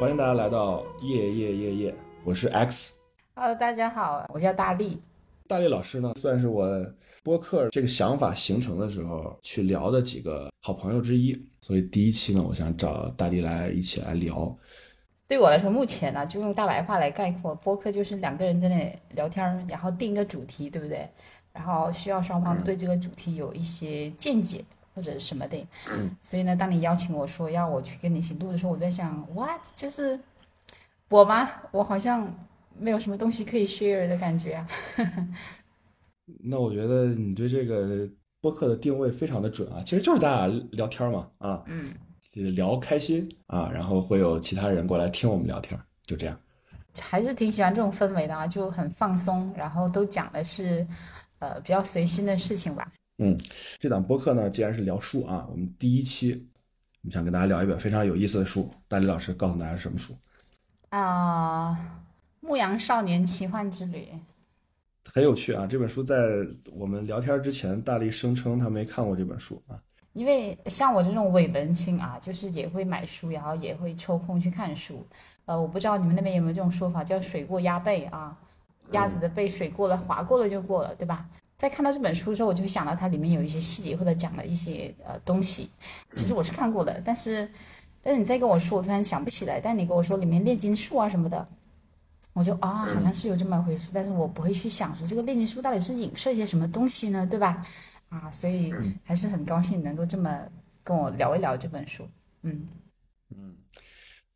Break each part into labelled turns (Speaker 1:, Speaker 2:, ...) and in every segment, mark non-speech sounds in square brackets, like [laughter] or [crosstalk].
Speaker 1: 欢迎大家来到夜夜夜夜，我是 X。
Speaker 2: Hello，大家好，我叫大力。
Speaker 1: 大力老师呢，算是我播客这个想法形成的时候去聊的几个好朋友之一，所以第一期呢，我想找大力来一起来聊。
Speaker 2: 对我来说，目前呢，就用大白话来概括，播客就是两个人在那里聊天儿，然后定一个主题，对不对？然后需要双方对这个主题有一些见解或者什么的。
Speaker 1: 嗯。
Speaker 2: 所以呢，当你邀请我说要我去跟你一起录的时候，我在想，what？就是我吗？我好像没有什么东西可以 share 的感觉啊。[laughs]
Speaker 1: 那我觉得你对这个播客的定位非常的准啊，其实就是咱俩聊天嘛，啊，
Speaker 2: 嗯，
Speaker 1: 就是聊开心啊，然后会有其他人过来听我们聊天，就这样。
Speaker 2: 还是挺喜欢这种氛围的啊，就很放松，然后都讲的是呃比较随心的事情吧。
Speaker 1: 嗯，这档播客呢，既然是聊书啊，我们第一期我们想跟大家聊一本非常有意思的书。大力老师告诉大家是什么书？
Speaker 2: 啊，牧羊少年奇幻之旅。
Speaker 1: 很有趣啊！这本书在我们聊天之前，大力声称他没看过这本书啊。
Speaker 2: 因为像我这种伪文青啊，就是也会买书，然后也会抽空去看书。呃，我不知道你们那边有没有这种说法，叫“水过鸭背”啊，鸭子的背水过了，划过了就过了，对吧？在看到这本书之后，我就会想到它里面有一些细节或者讲了一些呃东西。其实我是看过的，但是但是你再跟我说，我突然想不起来。但你跟我说里面炼金术啊什么的，我就啊好像是有这么一回事，但是我不会去想说这个炼金术到底是影射一些什么东西呢，对吧？啊，所以还是很高兴能够这么跟我聊一聊这本书。嗯
Speaker 1: 嗯，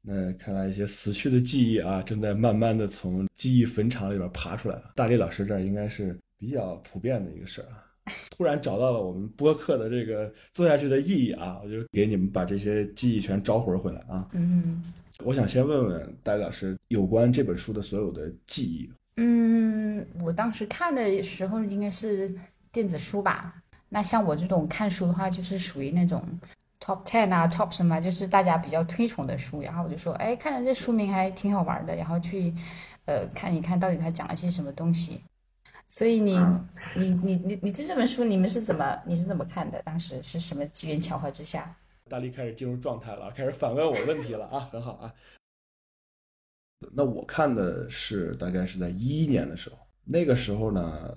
Speaker 1: 那看来一些死去的记忆啊，正在慢慢的从记忆坟场里边爬出来了。大力老师这儿应该是比较普遍的一个事儿啊。突然找到了我们播客的这个做下去的意义啊，我就给你们把这些记忆全招回回来啊。
Speaker 2: 嗯
Speaker 1: 我想先问问大力老师有关这本书的所有的记忆。
Speaker 2: 嗯，我当时看的时候应该是电子书吧。那像我这种看书的话，就是属于那种 top ten 啊，top 什么，就是大家比较推崇的书。然后我就说，哎，看了这书名还挺好玩的，然后去呃看一看到底它讲了些什么东西。所以你你你你你对这本书你们是怎么你是怎么看的？当时是什么机缘巧合之下？
Speaker 1: 大力开始进入状态了，开始反问我问题了啊，很好啊。那我看的是大概是在一一年的时候，那个时候呢，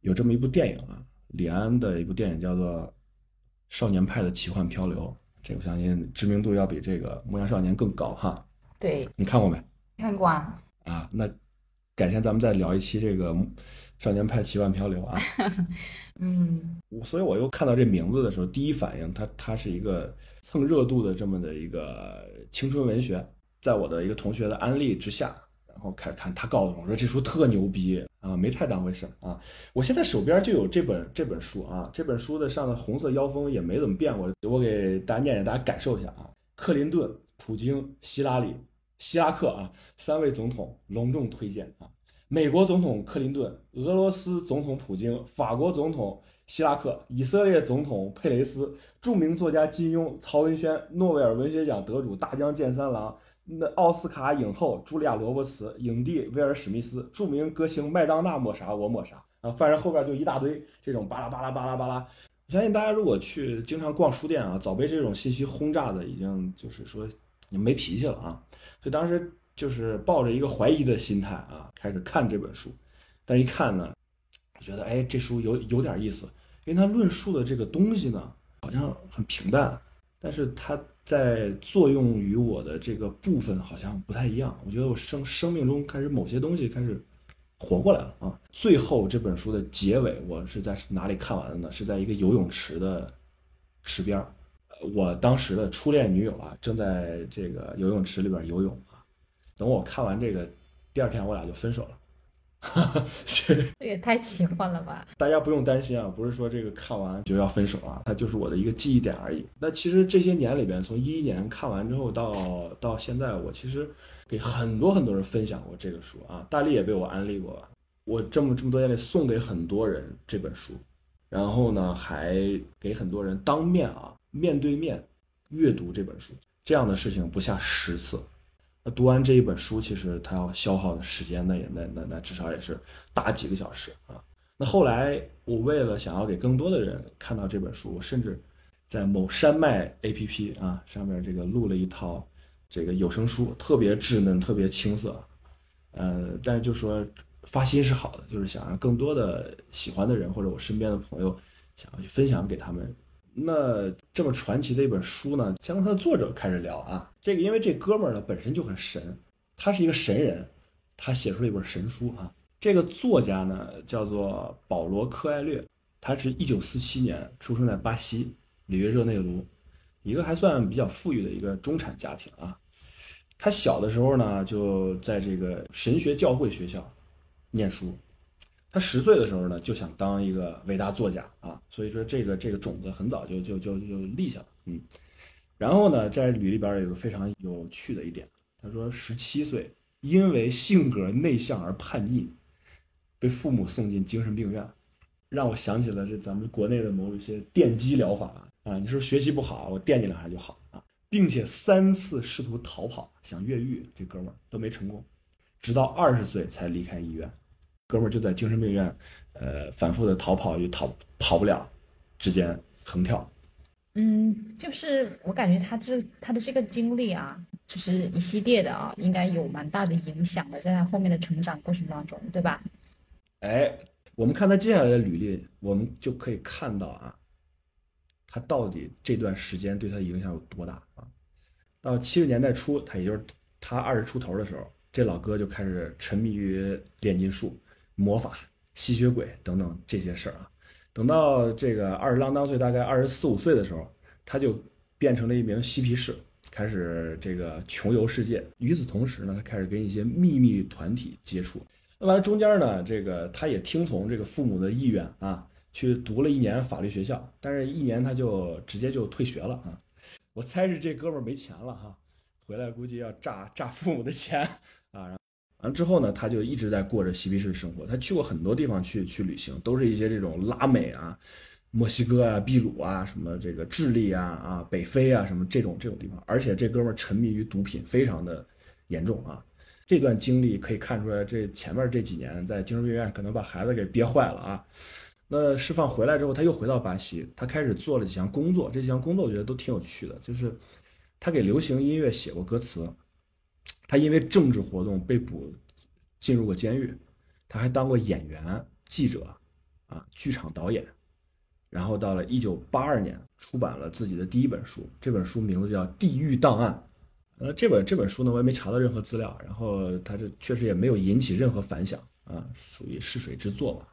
Speaker 1: 有这么一部电影啊，李安的一部电影叫做《少年派的奇幻漂流》，这个我相信知名度要比这个《牧羊少年》更高哈。
Speaker 2: 对，
Speaker 1: 你看过没？
Speaker 2: 看过啊。
Speaker 1: 啊，那改天咱们再聊一期这个《少年派奇幻漂流》啊。[laughs]
Speaker 2: 嗯，
Speaker 1: 所以我又看到这名字的时候，第一反应，它它是一个蹭热度的这么的一个青春文学，在我的一个同学的安利之下，然后开始看，他告诉我说这书特牛逼啊，没太当回事啊。我现在手边就有这本这本书啊，这本书的上的红色腰封也没怎么变过，我给大家念念，大家感受一下啊。克林顿、普京、希拉里、希拉克啊，三位总统隆重推荐啊。美国总统克林顿、俄罗斯总统普京、法国总统希拉克、以色列总统佩雷斯、著名作家金庸、曹文轩、诺贝尔文学奖得主大江健三郎、那奥斯卡影后茱莉亚·罗伯茨、影帝威尔·史密斯、著名歌星麦当娜抹啥我抹啥啊，反正后边就一大堆这种巴拉巴拉巴拉巴拉。我相信大家如果去经常逛书店啊，早被这种信息轰炸的已经就是说你没脾气了啊，所以当时。就是抱着一个怀疑的心态啊，开始看这本书，但一看呢，觉得哎，这书有有点意思，因为它论述的这个东西呢，好像很平淡，但是它在作用于我的这个部分好像不太一样。我觉得我生生命中开始某些东西开始活过来了啊。最后这本书的结尾，我是在哪里看完的呢？是在一个游泳池的池边儿，我当时的初恋女友啊，正在这个游泳池里边游泳。等我看完这个，第二天我俩就分手了。[laughs]
Speaker 2: 这也太奇幻了吧！
Speaker 1: 大家不用担心啊，不是说这个看完就要分手啊，它就是我的一个记忆点而已。那其实这些年里边，从一一年看完之后到到现在，我其实给很多很多人分享过这个书啊，大力也被我安利过。我这么这么多年里送给很多人这本书，然后呢还给很多人当面啊面对面阅读这本书，这样的事情不下十次。那读完这一本书，其实它要消耗的时间，那也那那那至少也是大几个小时啊。那后来我为了想要给更多的人看到这本书，我甚至在某山脉 APP 啊上面这个录了一套这个有声书，特别稚嫩，特别青涩，呃，但是就说发心是好的，就是想让更多的喜欢的人或者我身边的朋友想要去分享给他们。那这么传奇的一本书呢，先从它的作者开始聊啊。这个因为这哥们儿呢本身就很神，他是一个神人，他写出了一本神书啊。这个作家呢叫做保罗·科艾略，他是一九四七年出生在巴西里约热内卢，一个还算比较富裕的一个中产家庭啊。他小的时候呢就在这个神学教会学校念书。他十岁的时候呢，就想当一个伟大作家啊，所以说这个这个种子很早就就就就立下了，嗯。然后呢，在履历边有个非常有趣的一点，他说十七岁因为性格内向而叛逆，被父母送进精神病院，让我想起了这咱们国内的某一些电击疗法啊，你说学习不好，我电你两下就好啊，并且三次试图逃跑想越狱，这哥们儿都没成功，直到二十岁才离开医院。哥们儿就在精神病院，呃，反复的逃跑又逃跑不了，之间横跳。
Speaker 2: 嗯，就是我感觉他这他的这个经历啊，就是一系列的啊，应该有蛮大的影响的，在他后面的成长过程当中，对吧？
Speaker 1: 哎，我们看他接下来的履历，我们就可以看到啊，他到底这段时间对他的影响有多大啊？到七十年代初，他也就是他二十出头的时候，这老哥就开始沉迷于炼金术。魔法、吸血鬼等等这些事儿啊，等到这个二十郎当岁，大概二十四五岁的时候，他就变成了一名嬉皮士，开始这个穷游世界。与此同时呢，他开始跟一些秘密团体接触。那完了中间呢，这个他也听从这个父母的意愿啊，去读了一年法律学校，但是一年他就直接就退学了啊。我猜是这哥们儿没钱了哈，回来估计要诈诈父母的钱 [laughs] 啊。完之后呢，他就一直在过着嬉皮士生活。他去过很多地方去去旅行，都是一些这种拉美啊、墨西哥啊、秘鲁啊、什么这个智利啊、啊北非啊什么这种这种地方。而且这哥们沉迷于毒品，非常的严重啊。这段经历可以看出来，这前面这几年在精神病院可能把孩子给憋坏了啊。那释放回来之后，他又回到巴西，他开始做了几项工作。这几项工作我觉得都挺有趣的，就是他给流行音乐写过歌词。他因为政治活动被捕，进入过监狱。他还当过演员、记者，啊，剧场导演。然后到了一九八二年，出版了自己的第一本书。这本书名字叫《地狱档案》。呃，这本这本书呢，我也没查到任何资料。然后他这确实也没有引起任何反响啊，属于试水之作吧。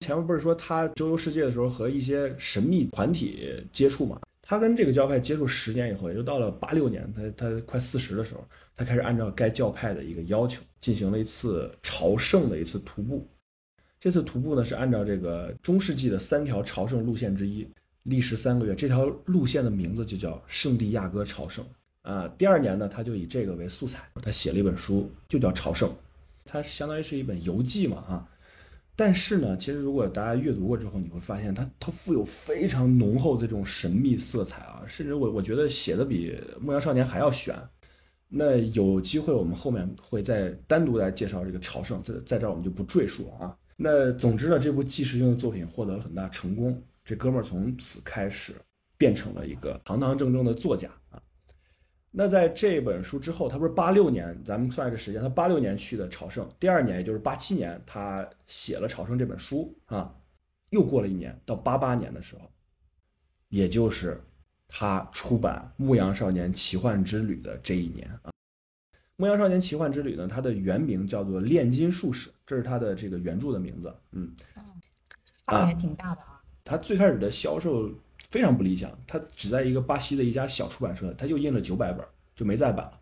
Speaker 1: 前面不是说他周游世界的时候和一些神秘团体接触嘛？他跟这个教派接触十年以后，也就到了八六年，他他快四十的时候，他开始按照该教派的一个要求，进行了一次朝圣的一次徒步。这次徒步呢，是按照这个中世纪的三条朝圣路线之一，历时三个月。这条路线的名字就叫圣地亚哥朝圣。啊，第二年呢，他就以这个为素材，他写了一本书，就叫《朝圣》，它相当于是一本游记嘛，哈。但是呢，其实如果大家阅读过之后，你会发现它它富有非常浓厚的这种神秘色彩啊，甚至我我觉得写的比《牧羊少年》还要悬。那有机会我们后面会再单独来介绍这个朝圣，在在这儿我们就不赘述了啊。那总之呢，这部纪实性的作品获得了很大成功，这哥们儿从此开始变成了一个堂堂正正的作家。那在这本书之后，他不是八六年，咱们算一个时间，他八六年去的朝圣，第二年也就是八七年，他写了《朝圣》这本书啊，又过了一年，到八八年的时候，也就是他出版《牧羊少年奇幻之旅》的这一年啊，《牧羊少年奇幻之旅》呢，它的原名叫做《炼金术士》，这是他的这个原著的名字，嗯，
Speaker 2: 啊，还挺大的啊，
Speaker 1: 他最开始的销售。非常不理想，他只在一个巴西的一家小出版社，他就印了九百本，就没再版了。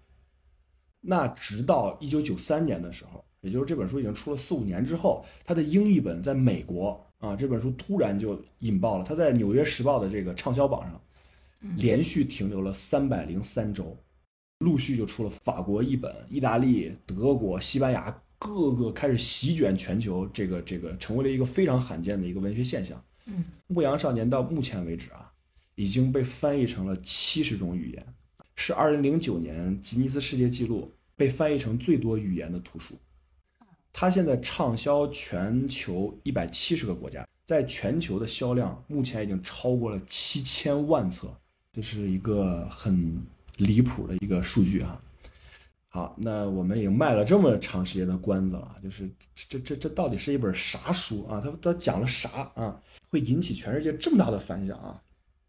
Speaker 1: 那直到一九九三年的时候，也就是这本书已经出了四五年之后，他的英译本在美国啊，这本书突然就引爆了，他在《纽约时报》的这个畅销榜上连续停留了三百零三周，陆续就出了法国译本、意大利、德国、西班牙，各个开始席卷全球，这个这个成为了一个非常罕见的一个文学现象。牧羊少年到目前为止啊，已经被翻译成了七十种语言，是二零零九年吉尼斯世界纪录被翻译成最多语言的图书。它现在畅销全球一百七十个国家，在全球的销量目前已经超过了七千万册，这是一个很离谱的一个数据啊。好，那我们已经卖了这么长时间的关子了，就是这这这到底是一本啥书啊？它它讲了啥啊？会引起全世界这么大的反响啊？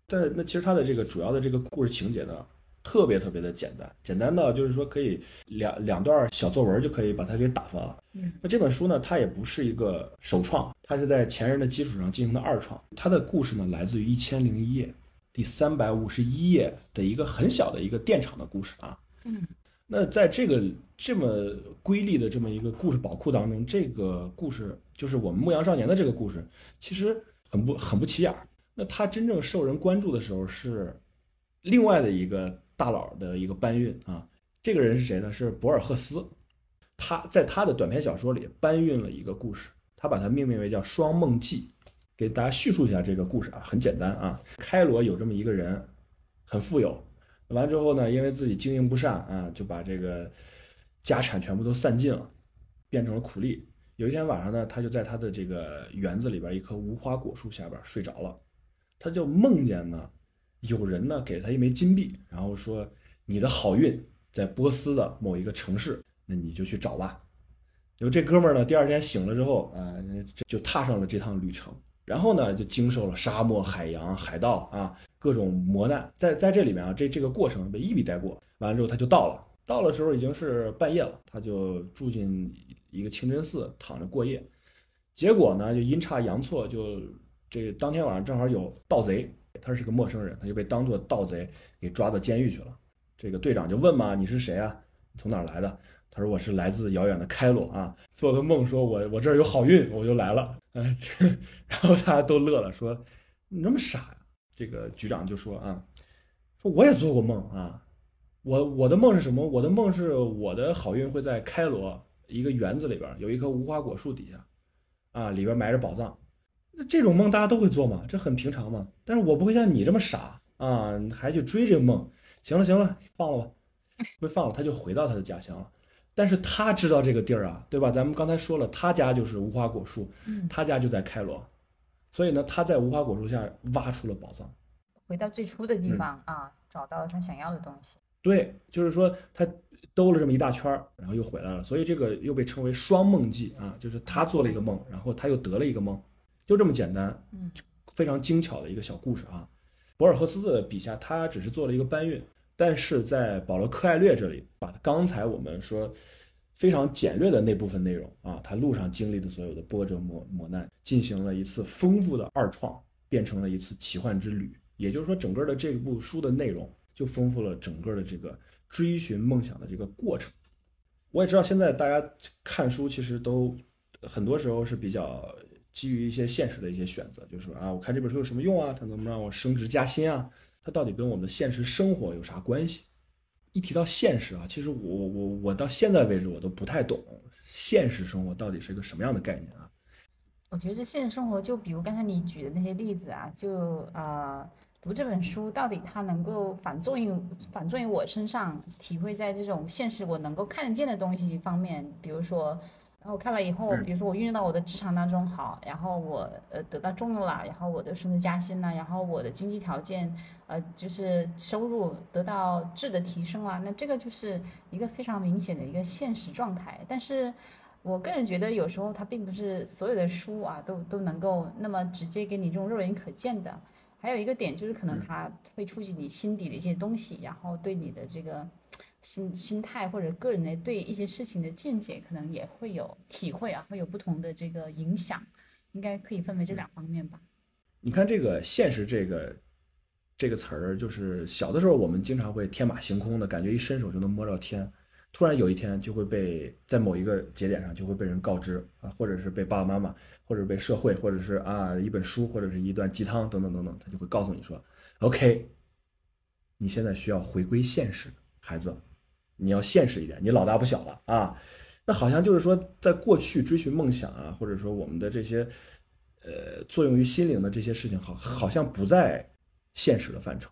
Speaker 1: 但那其实它的这个主要的这个故事情节呢，特别特别的简单，简单到就是说可以两两段小作文就可以把它给打发了。
Speaker 2: 嗯，
Speaker 1: 那这本书呢，它也不是一个首创，它是在前人的基础上进行的二创。它的故事呢，来自于《一千零一夜》第三百五十一页的一个很小的一个电厂的故事啊。
Speaker 2: 嗯。
Speaker 1: 那在这个这么瑰丽的这么一个故事宝库当中，这个故事就是我们牧羊少年的这个故事，其实很不很不起眼儿。那他真正受人关注的时候是另外的一个大佬的一个搬运啊。这个人是谁呢？是博尔赫斯。他在他的短篇小说里搬运了一个故事，他把它命名为叫《双梦记》。给大家叙述一下这个故事啊，很简单啊。开罗有这么一个人，很富有。完之后呢，因为自己经营不善啊，就把这个家产全部都散尽了，变成了苦力。有一天晚上呢，他就在他的这个园子里边一棵无花果树下边睡着了，他就梦见呢，有人呢给他一枚金币，然后说你的好运在波斯的某一个城市，那你就去找吧。有这哥们呢，第二天醒了之后啊，就踏上了这趟旅程。然后呢，就经受了沙漠、海洋、海盗啊各种磨难，在在这里面啊，这这个过程被一笔带过。完了之后，他就到了，到了时候已经是半夜了，他就住进一个清真寺躺着过夜。结果呢，就阴差阳错，就这当天晚上正好有盗贼，他是个陌生人，他就被当做盗贼给抓到监狱去了。这个队长就问嘛：“你是谁啊？从哪儿来的？”他说：“我是来自遥远的开罗啊，做个梦说我我这儿有好运，我就来了。”嗯，[laughs] 然后大家都乐了，说：“你那么傻呀？”这个局长就说：“啊，说我也做过梦啊，我我的梦是什么？我的梦是我的好运会在开罗一个园子里边有一棵无花果树底下，啊，里边埋着宝藏。那这种梦大家都会做嘛，这很平常嘛。但是我不会像你这么傻啊，还去追这个梦。行了行了，放了吧，被放了，他就回到他的家乡了。”但是他知道这个地儿啊，对吧？咱们刚才说了，他家就是无花果树，他家就在开罗，所以呢，他在无花果树下挖出了宝藏，
Speaker 2: 回到最初的地方啊，找到了他想要的东西。
Speaker 1: 对，就是说他兜了这么一大圈儿，然后又回来了，所以这个又被称为双梦记啊，就是他做了一个梦，然后他又得了一个梦，就这么简单，
Speaker 2: 嗯，
Speaker 1: 非常精巧的一个小故事啊。博尔赫斯的笔下，他只是做了一个搬运。但是在保罗·柯艾略这里，把刚才我们说非常简略的那部分内容啊，他路上经历的所有的波折磨磨难，进行了一次丰富的二创，变成了一次奇幻之旅。也就是说，整个的这部书的内容就丰富了整个的这个追寻梦想的这个过程。我也知道现在大家看书其实都很多时候是比较基于一些现实的一些选择，就是说啊，我看这本书有什么用啊？它能不能让我升职加薪啊？它到底跟我们的现实生活有啥关系？一提到现实啊，其实我我我到现在为止我都不太懂现实生活到底是一个什么样的概念啊。
Speaker 2: 我觉得现实生活就比如刚才你举的那些例子啊，就啊读这本书到底它能够反作用反作用我身上，体会在这种现实我能够看得见的东西方面，比如说。然后看了以后，比如说我运用到我的职场当中好，然后我呃得到重用了，然后我的升职加薪了，然后我的经济条件呃就是收入得到质的提升了，那这个就是一个非常明显的一个现实状态。但是我个人觉得有时候它并不是所有的书啊都都能够那么直接给你这种肉眼可见的。还有一个点就是可能它会触及你心底的一些东西，然后对你的这个。心心态或者个人的对一些事情的见解，可能也会有体会啊，会有不同的这个影响，应该可以分为这两方面吧。
Speaker 1: 你看这个“现实”这个这个词儿，就是小的时候我们经常会天马行空的感觉，一伸手就能摸着天，突然有一天就会被在某一个节点上就会被人告知啊，或者是被爸爸妈妈，或者被社会，或者是啊一本书，或者是一段鸡汤等等等等，他就会告诉你说：“OK，你现在需要回归现实，孩子。”你要现实一点，你老大不小了啊，那好像就是说，在过去追寻梦想啊，或者说我们的这些，呃，作用于心灵的这些事情，好，好像不在现实的范畴，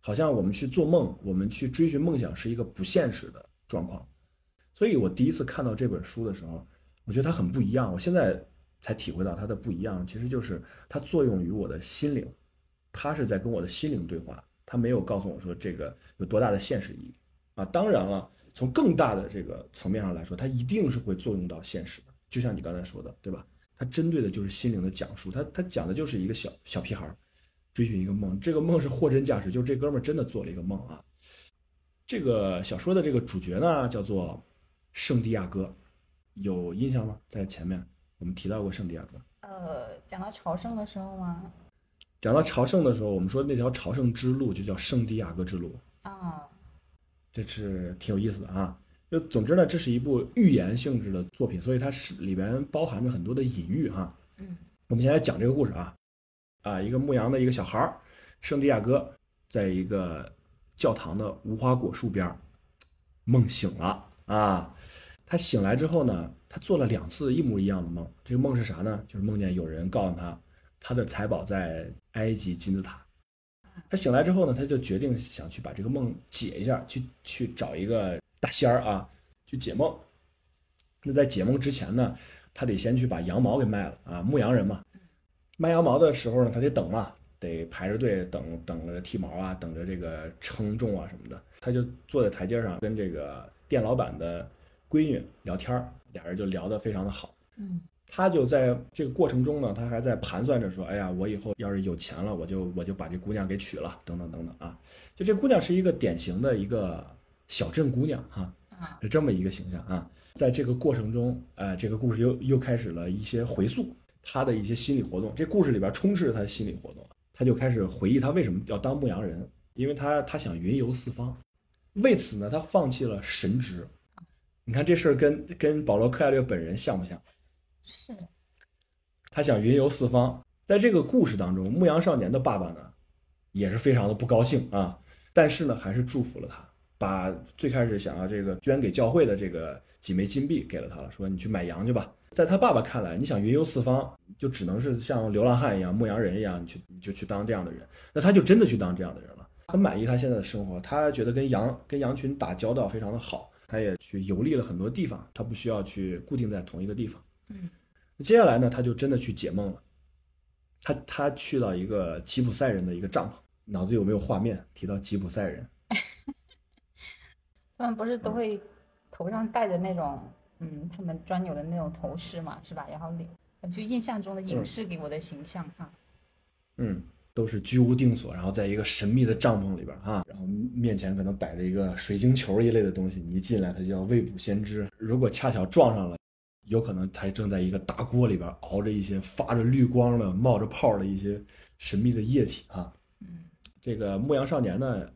Speaker 1: 好像我们去做梦，我们去追寻梦想是一个不现实的状况。所以我第一次看到这本书的时候，我觉得它很不一样。我现在才体会到它的不一样，其实就是它作用于我的心灵，它是在跟我的心灵对话。他没有告诉我说这个有多大的现实意义啊。当然了，从更大的这个层面上来说，它一定是会作用到现实的。就像你刚才说的，对吧？它针对的就是心灵的讲述，它它讲的就是一个小小屁孩儿追寻一个梦，这个梦是货真价实，就是这哥们儿真的做了一个梦啊。这个小说的这个主角呢，叫做圣地亚哥，有印象吗？在前面我们提到过圣地亚哥。
Speaker 2: 呃，讲到朝圣的时候吗？
Speaker 1: 讲到朝圣的时候，我们说那条朝圣之路就叫圣地亚哥之路，
Speaker 2: 啊，
Speaker 1: 这是挺有意思的啊。就总之呢，这是一部寓言性质的作品，所以它是里边包含着很多的隐喻哈。
Speaker 2: 嗯，
Speaker 1: 我们先来讲这个故事啊，啊，一个牧羊的一个小孩儿，圣地亚哥，在一个教堂的无花果树边儿梦醒了啊。他醒来之后呢，他做了两次一模一样的梦。这个梦是啥呢？就是梦见有人告诉他，他的财宝在埃及金字塔。他醒来之后呢，他就决定想去把这个梦解一下，去去找一个大仙儿啊，去解梦。那在解梦之前呢，他得先去把羊毛给卖了啊，牧羊人嘛，卖羊毛的时候呢，他得等嘛，得排着队等，等着剃毛啊，等着这个称重啊什么的。他就坐在台阶上跟这个店老板的闺女聊天儿，俩人就聊得非常的好。
Speaker 2: 嗯
Speaker 1: 他就在这个过程中呢，他还在盘算着说：“哎呀，我以后要是有钱了，我就我就把这姑娘给娶了，等等等等啊。”就这姑娘是一个典型的一个小镇姑娘哈、
Speaker 2: 啊，
Speaker 1: 是这么一个形象啊。在这个过程中，呃，这个故事又又开始了一些回溯她的一些心理活动。这故事里边充斥着他的心理活动，他就开始回忆他为什么要当牧羊人，因为他他想云游四方，为此呢，他放弃了神职。你看这事儿跟跟保罗·克艾略本人像不像？
Speaker 2: 是，
Speaker 1: 他想云游四方。在这个故事当中，牧羊少年的爸爸呢，也是非常的不高兴啊，但是呢，还是祝福了他，把最开始想要这个捐给教会的这个几枚金币给了他了，说你去买羊去吧。在他爸爸看来，你想云游四方，就只能是像流浪汉一样、牧羊人一样，你去你就去当这样的人。那他就真的去当这样的人了，很满意他现在的生活，他觉得跟羊跟羊群打交道非常的好，他也去游历了很多地方，他不需要去固定在同一个地方。
Speaker 2: 嗯
Speaker 1: 接下来呢，他就真的去解梦了。他他去到一个吉普赛人的一个帐篷，脑子有没有画面？提到吉普赛人，[laughs]
Speaker 2: 他们不是都会头上戴着那种，嗯，他们专有的那种头饰嘛，是吧？然后脸，就印象中的影视给我的形象啊，
Speaker 1: 嗯，都是居无定所，然后在一个神秘的帐篷里边啊，然后面前可能摆着一个水晶球一类的东西，你一进来他就要未卜先知。如果恰巧撞上了，有可能他正在一个大锅里边熬着一些发着绿光的、冒着泡的一些神秘的液体啊。
Speaker 2: 嗯
Speaker 1: 这个牧羊少年呢，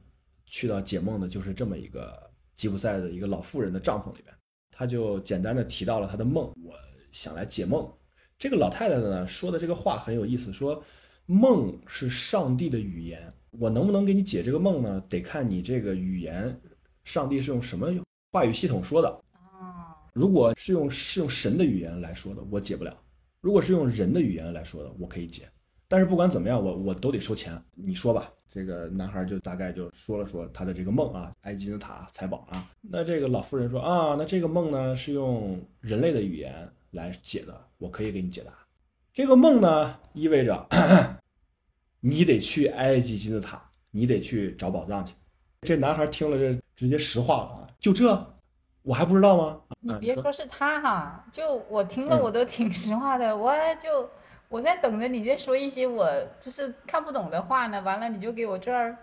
Speaker 1: 去到解梦的就是这么一个吉普赛的一个老妇人的帐篷里边，他就简单的提到了他的梦，我想来解梦。这个老太太呢说的这个话很有意思，说梦是上帝的语言，我能不能给你解这个梦呢？得看你这个语言，上帝是用什么话语系统说的。
Speaker 2: 啊，
Speaker 1: 如果是用是用神的语言来说的，我解不了；如果是用人的语言来说的，我可以解。但是不管怎么样，我我都得收钱。你说吧，这个男孩就大概就说了说他的这个梦啊，埃及金字塔财宝啊。那这个老妇人说啊，那这个梦呢是用人类的语言来解的，我可以给你解答。这个梦呢意味着你得去埃及金字塔，你得去找宝藏去。这男孩听了这直接石化了啊，就这，我还不知道吗？
Speaker 2: 你别说是他哈，就我听了
Speaker 1: 嗯
Speaker 2: 我都挺实话的，我就我在等着你再说一些我就是看不懂的话呢，完了你就给我这儿，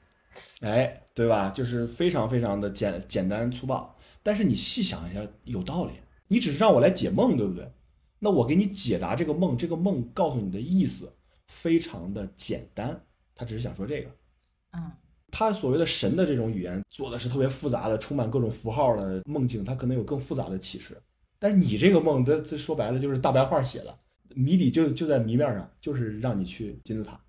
Speaker 2: [laughs]
Speaker 1: 哎，对吧？就是非常非常的简简单粗暴，但是你细想一下，有道理。你只是让我来解梦，对不对？那我给你解答这个梦，这个梦告诉你的意思非常的简单，他只是想说这个。
Speaker 2: 嗯
Speaker 1: 他所谓的神的这种语言做的是特别复杂的，充满各种符号的梦境，他可能有更复杂的启示。但是你这个梦，这这说白了就是大白话写的，谜底就就在谜面上，就是让你去金字塔，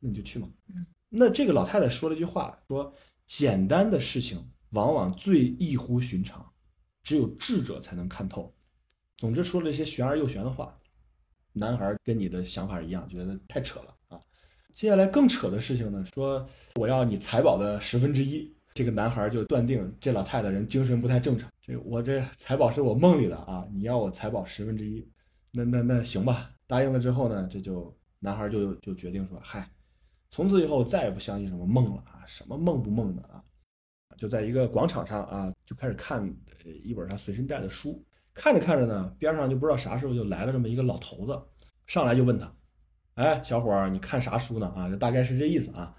Speaker 1: 那你就去嘛。
Speaker 2: 嗯
Speaker 1: 那这个老太太说了一句话，说简单的事情往往最异乎寻常，只有智者才能看透。总之说了一些玄而又玄的话。男孩跟你的想法一样，觉得太扯了啊。接下来更扯的事情呢，说我要你财宝的十分之一。这个男孩就断定这老太太人精神不太正常。这我这财宝是我梦里的啊，你要我财宝十分之一，那那那行吧。答应了之后呢，这就男孩就就决定说，嗨，从此以后再也不相信什么梦了啊，什么梦不梦的啊，就在一个广场上啊，就开始看呃一本他随身带的书，看着看着呢，边上就不知道啥时候就来了这么一个老头子，上来就问他，哎，小伙儿，你看啥书呢？啊，就大概是这意思啊。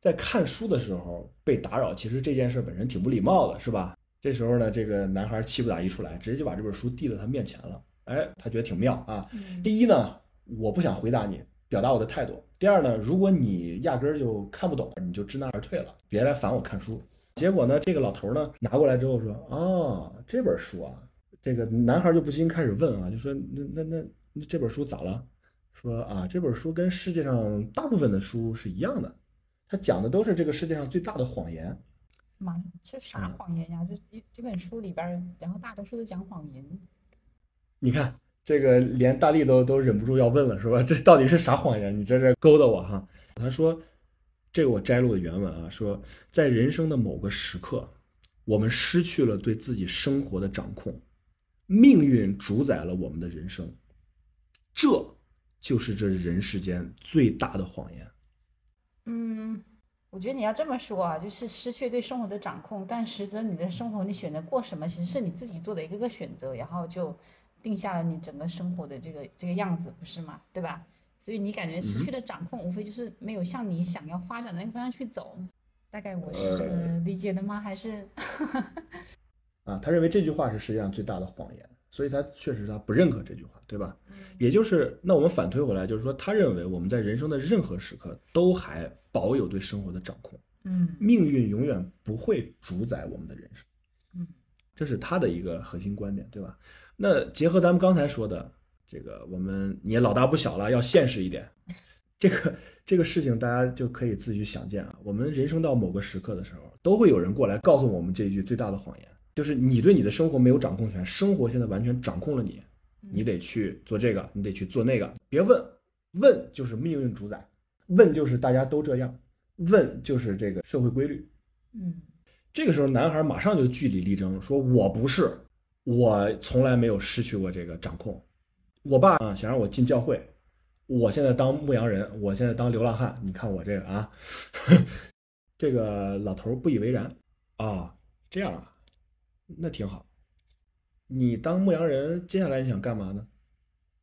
Speaker 1: 在看书的时候被打扰，其实这件事本身挺不礼貌的，是吧？这时候呢，这个男孩气不打一处来，直接就把这本书递到他面前了。哎，他觉得挺妙啊。
Speaker 2: 嗯
Speaker 1: 第一呢，我不想回答你，表达我的态度。第二呢，如果你压根儿就看不懂，你就知难而退了，别来烦我看书。结果呢，这个老头呢拿过来之后说：“哦，这本书啊。”这个男孩就不禁开始问啊，就说：“那那那那这本书咋了？”说啊，这本书跟世界上大部分的书是一样的，它讲的都是这个世界上最大的谎言。
Speaker 2: 妈呀，这啥
Speaker 1: 嗯
Speaker 2: 谎言呀？这一这本书里边儿，然后大多数都讲谎言。
Speaker 1: 你看这个，连大力都都忍不住要问了，是吧？这到底是啥谎言？你这这勾搭我哈？他说，这个我摘录的原文啊，说在人生的某个时刻，我们失去了对自己生活的掌控，命运主宰了我们的人生，这就是这人世间最大的谎言。
Speaker 2: 嗯，我觉得你要这么说啊，就是失去对生活的掌控，但实则你的生活你选择过什么，其实是你自己做的一个个选择，然后就定下了你整个生活的这个这个样子，不是吗？对吧？所以你感觉失去了掌控，无非就是没有向你想要发展的那个方向去走。大概我是这么理解的吗？还是 [laughs]
Speaker 1: 啊，他认为这句话是世界上最大的谎言，所以他确实他不认可这句话，对吧？也就是，那我们反推回来，就是说，他认为我们在人生的任何时刻都还保有对生活的掌控，
Speaker 2: 嗯
Speaker 1: 命运永远不会主宰我们的人生，
Speaker 2: 嗯
Speaker 1: 这是他的一个核心观点，对吧？那结合咱们刚才说的这个，我们你也老大不小了，要现实一点，这个这个事情大家就可以自己去想见啊。我们人生到某个时刻的时候，都会有人过来告诉我们这一句最大的谎言，就是你对你的生活没有掌控权，生活现在完全掌控了你，你得去做这个，你得去做那个，别问，问就是命运主宰，问就是大家都这样，问就是这个社会规律。
Speaker 2: 嗯
Speaker 1: 这个时候，男孩马上就据理力争，说我不是，我从来没有失去过这个掌控。我爸啊想让我进教会，我现在当牧羊人，我现在当流浪汉，你看我这个啊，[laughs] 这个老头不以为然啊，这样啊，那挺好。你当牧羊人，接下来你想干嘛呢？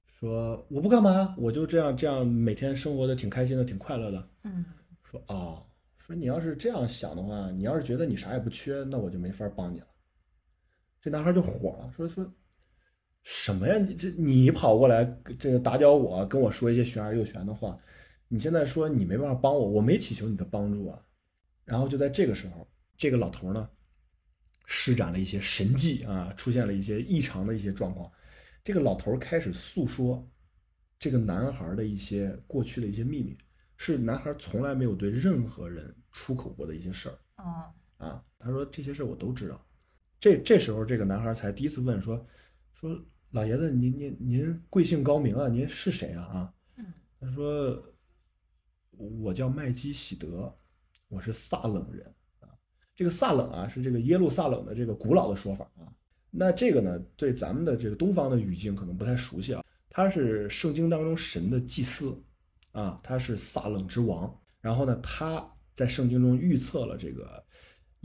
Speaker 1: 说我不干嘛，我就这样这样每天生活的挺开心的，挺快乐的。
Speaker 2: 嗯
Speaker 1: 说哦，说你要是这样想的话，你要是觉得你啥也不缺，那我就没法帮你了。这男孩就火了，说说什么呀？你这你跑过来这个打搅我，跟我说一些玄而又玄的话，你现在说你没办法帮我，我没祈求你的帮助啊。然后就在这个时候，这个老头呢，施展了一些神迹啊，出现了一些异常的一些状况。这个老头开始诉说这个男孩的一些过去的一些秘密。是男孩从来没有对任何人出口过的一些事儿
Speaker 2: 啊
Speaker 1: 啊。他说这些事儿我都知道。这这时候这个男孩才第一次问说说老爷子您您您贵姓高明啊？您是谁啊？啊？
Speaker 2: 嗯
Speaker 1: 他说我叫麦基喜德，我是撒冷人啊。这个撒冷啊是这个耶路撒冷的这个古老的说法啊。那这个呢对咱们的这个东方的语境可能不太熟悉啊。他是圣经当中神的祭司。啊，他是撒冷之王，然后呢，他在圣经中预测了这个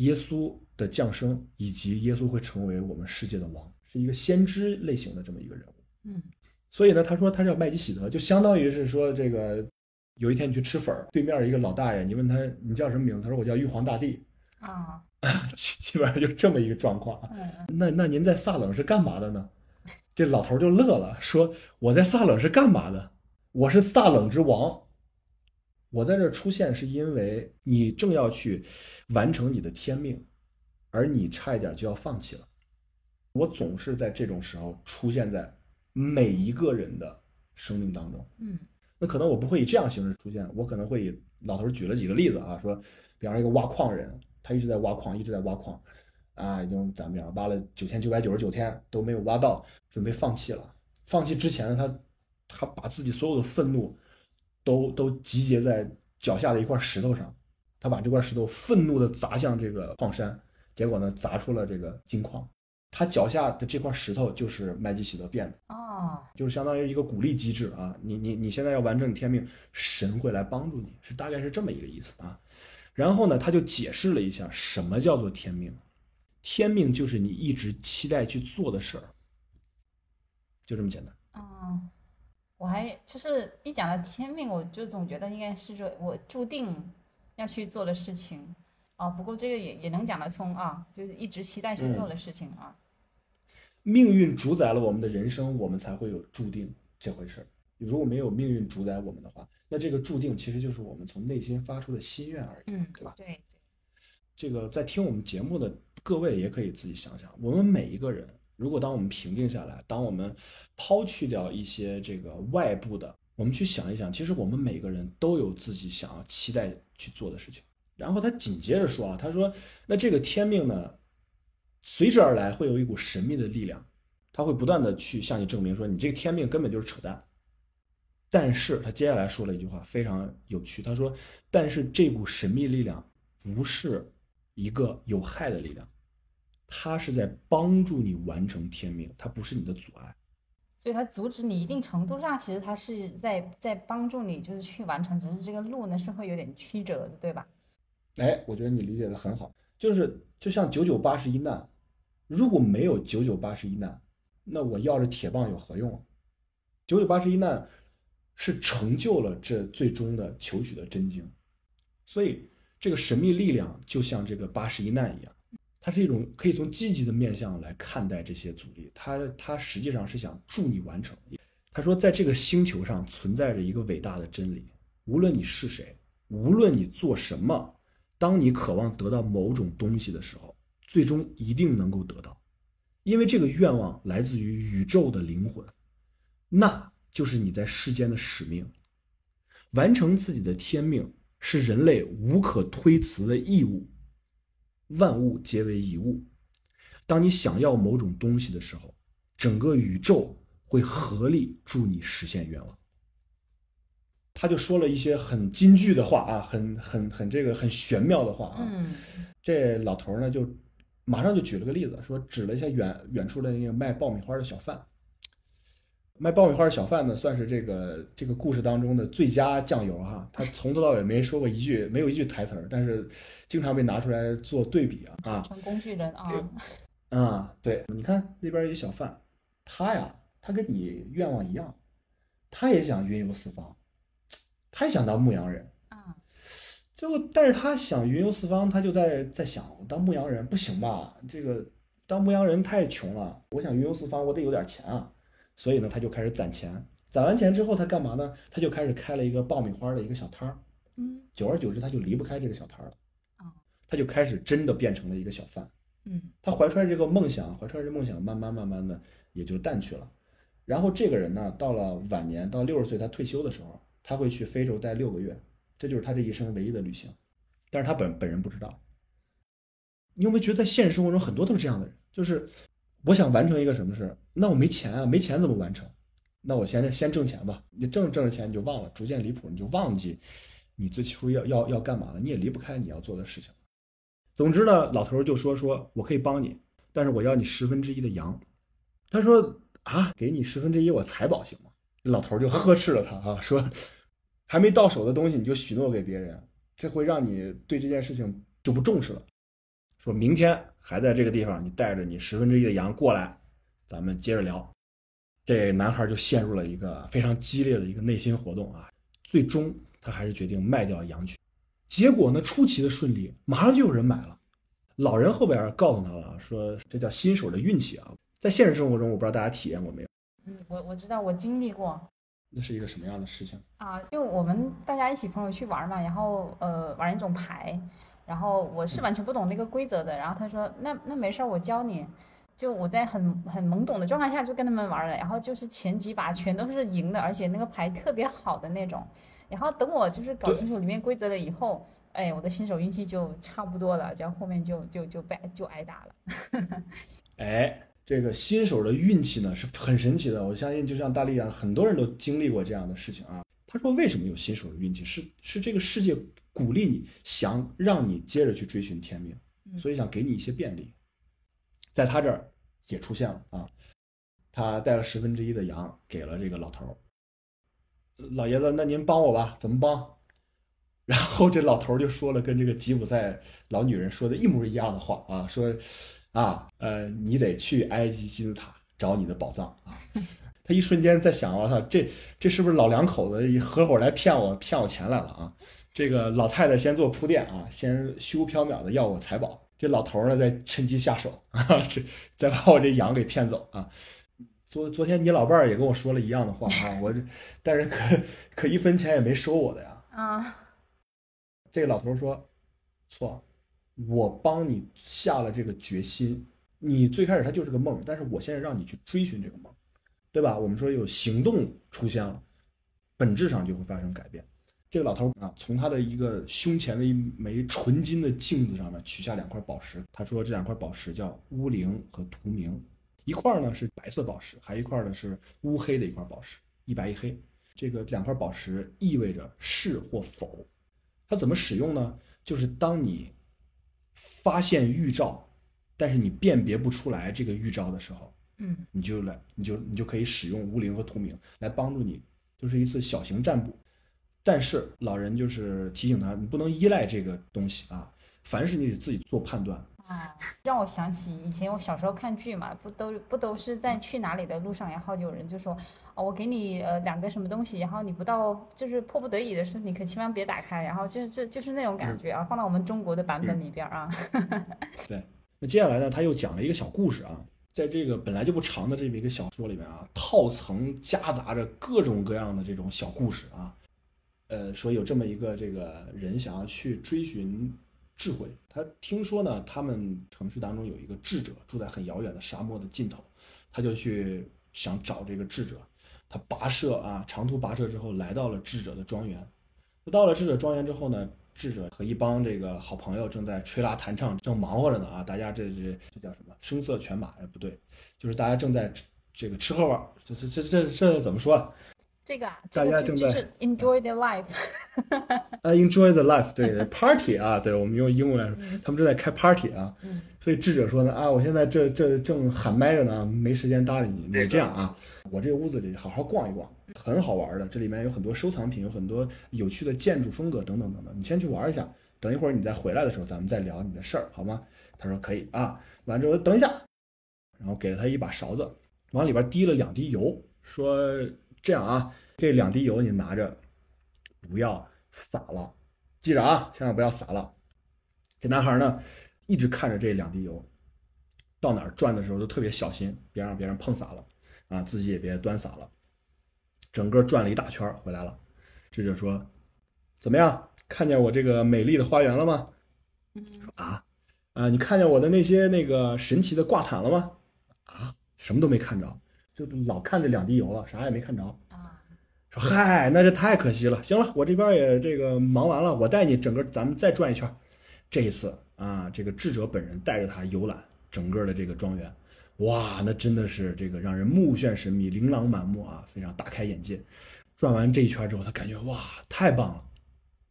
Speaker 1: 耶稣的降生，以及耶稣会成为我们世界的王，是一个先知类型的这么一个人物。
Speaker 2: 嗯。
Speaker 1: 所以呢，他说他叫麦基喜德，就相当于是说这个有一天你去吃粉儿，对面一个老大爷，你问他你叫什么名字，他说我叫玉皇大帝，
Speaker 2: 啊。[laughs]
Speaker 1: 基基本上就这么一个状况那那您在萨冷是干嘛的呢？这老头就乐了，说我在萨冷是干嘛的？我是萨冷之王，我在这儿出现是因为你正要去完成你的天命，而你差一点就要放弃了。我总是在这种时候出现在每一个人的生命当中。
Speaker 2: 嗯
Speaker 1: 那可能我不会以这样形式出现，我可能会以老头举了几个例子啊，说，比方说一个挖矿人，他一直在挖矿，一直在挖矿，啊，已经咱们讲挖了九千九百九十九天都没有挖到，准备放弃了。放弃之前，他他把自己所有的愤怒都都集结在脚下的一块石头上，他把这块石头愤怒地砸向这个矿山，结果呢砸出了这个金矿。他脚下的这块石头就是麦基喜德变的，
Speaker 2: 哦，
Speaker 1: 就是相当于一个鼓励机制啊。你你你现在要完成你天命，神会来帮助你，是大概是这么一个意思啊。然后呢，他就解释了一下什么叫做天命，天命就是你一直期待去做的事儿，就这么简单。
Speaker 2: 哦，我还就是一讲到天命，我就总觉得应该是说我注定要去做的事情。啊，不过这个也也能讲得通啊，就是一直期待去做的事情啊。
Speaker 1: 命运主宰了我们的人生，我们才会有注定这回事儿。如果没有命运主宰我们的话，那这个注定其实就是我们从内心发出的心愿而已，
Speaker 2: 嗯，
Speaker 1: 对吧？
Speaker 2: 对，
Speaker 1: 这个在听我们节目的各位也可以自己想想，我们每一个人，如果当我们平静下来，当我们抛去掉一些这个外部的，我们去想一想，其实我们每个人都有自己想要期待去做的事情。然后他紧接着说啊，他说，那这个天命呢，随之而来会有一股神秘的力量，他会不断的去向你证明说，你这个天命根本就是扯淡。但是他接下来说了一句话非常有趣，他说，但是这股神秘力量不是一个有害的力量，它是在帮助你完成天命，它不是你的阻碍。
Speaker 2: 所以它阻止你一定程度上，其实它是在在帮助你，就是去完成，只是这个路呢是会有点曲折的，对吧？
Speaker 1: 哎，我觉得你理解的很好，就是就像九九八十一难，如果没有九九八十一难，那我要着铁棒有何用啊？九九八十一难是成就了这最终的求取的真经，所以这个神秘力量就像这个八十一难一样，它是一种可以从积极的面向来看待这些阻力，它它实际上是想助你完成。他说，在这个星球上存在着一个伟大的真理，无论你是谁，无论你做什么。当你渴望得到某种东西的时候，最终一定能够得到，因为这个愿望来自于宇宙的灵魂，那就是你在世间的使命。完成自己的天命是人类无可推辞的义务。万物皆为一物。当你想要某种东西的时候，整个宇宙会合力助你实现愿望。他就说了一些很金句的话啊，很很很这个很玄妙的话啊。
Speaker 2: 嗯，
Speaker 1: 这老头呢就马上就举了个例子，说指了一下远远处的那个卖爆米花的小贩。卖爆米花的小贩呢，算是这个这个故事当中的最佳酱油哈。他从头到尾没说过一句，没有一句台词儿，但是经常被拿出来做对比啊啊。
Speaker 2: 成工具人啊，
Speaker 1: 啊，对，你看那边有一小贩，他呀，他跟你愿望一样，他也想云游四方。他也想当牧羊人
Speaker 2: 啊，
Speaker 1: 最后但是他想云游四方，他就在在想当牧羊人不行吧？这个当牧羊人太穷了，我想云游四方，我得有点钱啊。所以呢，他就开始攒钱，攒完钱之后，他干嘛呢？他就开始开了一个爆米花的一个小摊儿。
Speaker 2: 嗯，
Speaker 1: 久而久之，他就离不开这个小摊儿了。
Speaker 2: 啊，
Speaker 1: 他就开始真的变成了一个小贩。
Speaker 2: 嗯，
Speaker 1: 他怀揣这个梦想，怀揣着梦想，慢慢慢慢的也就淡去了。然后这个人呢，到了晚年，到六十岁他退休的时候。他会去非洲待六个月，这就是他这一生唯一的旅行，但是他本本人不知道。你有没有觉得在现实生活中很多都是这样的人？就是我想完成一个什么事，那我没钱啊，没钱怎么完成？那我先先挣钱吧。你挣挣着钱你就忘了，逐渐离谱，你就忘记你最初要要要干嘛了，你也离不开你要做的事情。总之呢，老头就说说我可以帮你，但是我要你十分之一的羊。他说啊，给你十分之一我财宝行吗？老头就呵斥了他啊，说还没到手的东西你就许诺给别人，这会让你对这件事情就不重视了。说明天还在这个地方，你带着你十分之一的羊过来，咱们接着聊。这男孩就陷入了一个非常激烈的一个内心活动啊，最终他还是决定卖掉羊群。结果呢，出奇的顺利，马上就有人买了。老人后边告诉他了，说这叫新手的运气啊。在现实生活中，我不知道大家体验过没有。
Speaker 2: 嗯，我我知道，我经历过。
Speaker 1: 那是一个什么样的事情
Speaker 2: 啊？就我们大家一起朋友去玩嘛，然后呃玩一种牌，然后我是完全不懂那个规则的，然后他说那那没事儿，我教你。就我在很很懵懂的状态下就跟他们玩了，然后就是前几把全都是赢的，而且那个牌特别好的那种。然后等我就是搞清楚里面规则了以后，哎，我的新手运气就差不多了，然后后面就就就被就挨打了。[laughs]
Speaker 1: 哎。这个新手的运气呢是很神奇的，我相信就像大力一样，很多人都经历过这样的事情啊。他说为什么有新手的运气？是是这个世界鼓励你，想让你接着去追寻天命，所以想给你一些便利。在他这儿，也出现了啊。他带了十分之一的羊给了这个老头儿。老爷子，那您帮我吧，怎么帮？然后这老头儿就说了跟这个吉普赛老女人说的一模一样的话啊，说啊，呃，你得去埃及金字塔找你的宝藏啊。[laughs] 他一瞬间在想，我操，这这是不是老两口子合伙来骗我骗我钱来了啊？这个老太太先做铺垫啊，先虚无缥缈的要我财宝，这老头儿呢再趁机下手 [laughs] 啊，这再把我这羊给骗走啊。昨昨天你老伴儿也跟我说了一样的话啊，[laughs] 我这但是可可一分钱也没收我的呀。
Speaker 2: 啊，
Speaker 1: 这个老头儿说，错，我帮你下了这个决心，你最开始它就是个梦，但是我现在让你去追寻这个梦，对吧？我们说有行动出现了，本质上就会发生改变。这个老头儿啊，从他的一个胸前的一枚纯金的镜子上面取下两块宝石，他说这两块宝石叫乌灵和图明。一块儿呢是白色宝石，还一块呢是乌黑的一块宝石，一白一黑。这个两块宝石意味着是或否。它怎么使用呢？就是当你发现预兆，但是你辨别不出来这个预兆的时候，
Speaker 2: 嗯
Speaker 1: 你就来，你就你就可以使用乌灵和图明来帮助你，就是一次小型占卜。但是老人就是提醒他，你不能依赖这个东西啊，凡事你得自己做判断。
Speaker 2: 啊，让我想起以前我小时候看剧嘛，不都不都是在去哪里的路上，然后就有人就说，哦，我给你呃两个什么东西，然后你不到就是迫不得已的时候，你可千万别打开，然后就就就是那种感觉啊，放到我们中国的版本里边啊，对
Speaker 1: 那接下来呢，他又讲了一个小故事啊，在这个本来就不长的这么一个小说里面啊，套层夹杂着各种各样的这种小故事啊。呃，说有这么一个这个人想要去追寻智慧，他听说呢，他们城市当中有一个智者住在很遥远的沙漠的尽头，他就去想找这个智者。他跋涉啊，长途跋涉之后，来到了智者的庄园。到了智者庄园之后呢，智者和一帮这个好朋友正在吹拉弹唱，正忙活着呢啊！大家这这这叫什么？声色犬马？哎，不对，就是大家正在这个吃喝玩，这这这这这怎么说啊？
Speaker 2: 这个啊，
Speaker 1: 大家正在
Speaker 2: enjoy their life，
Speaker 1: 呃，[laughs] enjoy the life，对，[laughs] party 啊，对我们用英文来说，他们正在开 party 啊。
Speaker 2: 嗯
Speaker 1: 所以智者说呢啊，我现在这这正喊麦着呢，没时间搭理你。你这样啊，我这屋子里好好逛一逛，很好玩的，这里面有很多收藏品，有很多有趣的建筑风格等等等等。你先去玩一下，等一会儿你再回来的时候，咱们再聊你的事儿，好吗？他说可以啊。完之后等一下，然后给了他一把勺子，往里边滴了两滴油，说这样啊，这两滴油你拿着，不要洒了，记着啊，千万不要洒了。这男孩呢，一直看着这两滴油，到哪儿转的时候都特别小心，别让别人碰洒了，啊，自己也别端洒了。整个转了一大圈回来了，智者说：“怎么样，看见我这个美丽的花园了吗？”啊啊，你看见我的那些那个神奇的挂毯了吗？啊，什么都没看着，就老看这两滴油了，啥也没看着。
Speaker 2: 啊，
Speaker 1: 说嗨，那这太可惜了。行了，我这边也这个忙完了，我带你整个咱们再转一圈。这一次啊，这个智者本人带着他游览整个的这个庄园，哇，那真的是这个让人目眩神迷、琳琅满目啊，非常大开眼界。转完这一圈之后，他感觉哇，太棒了。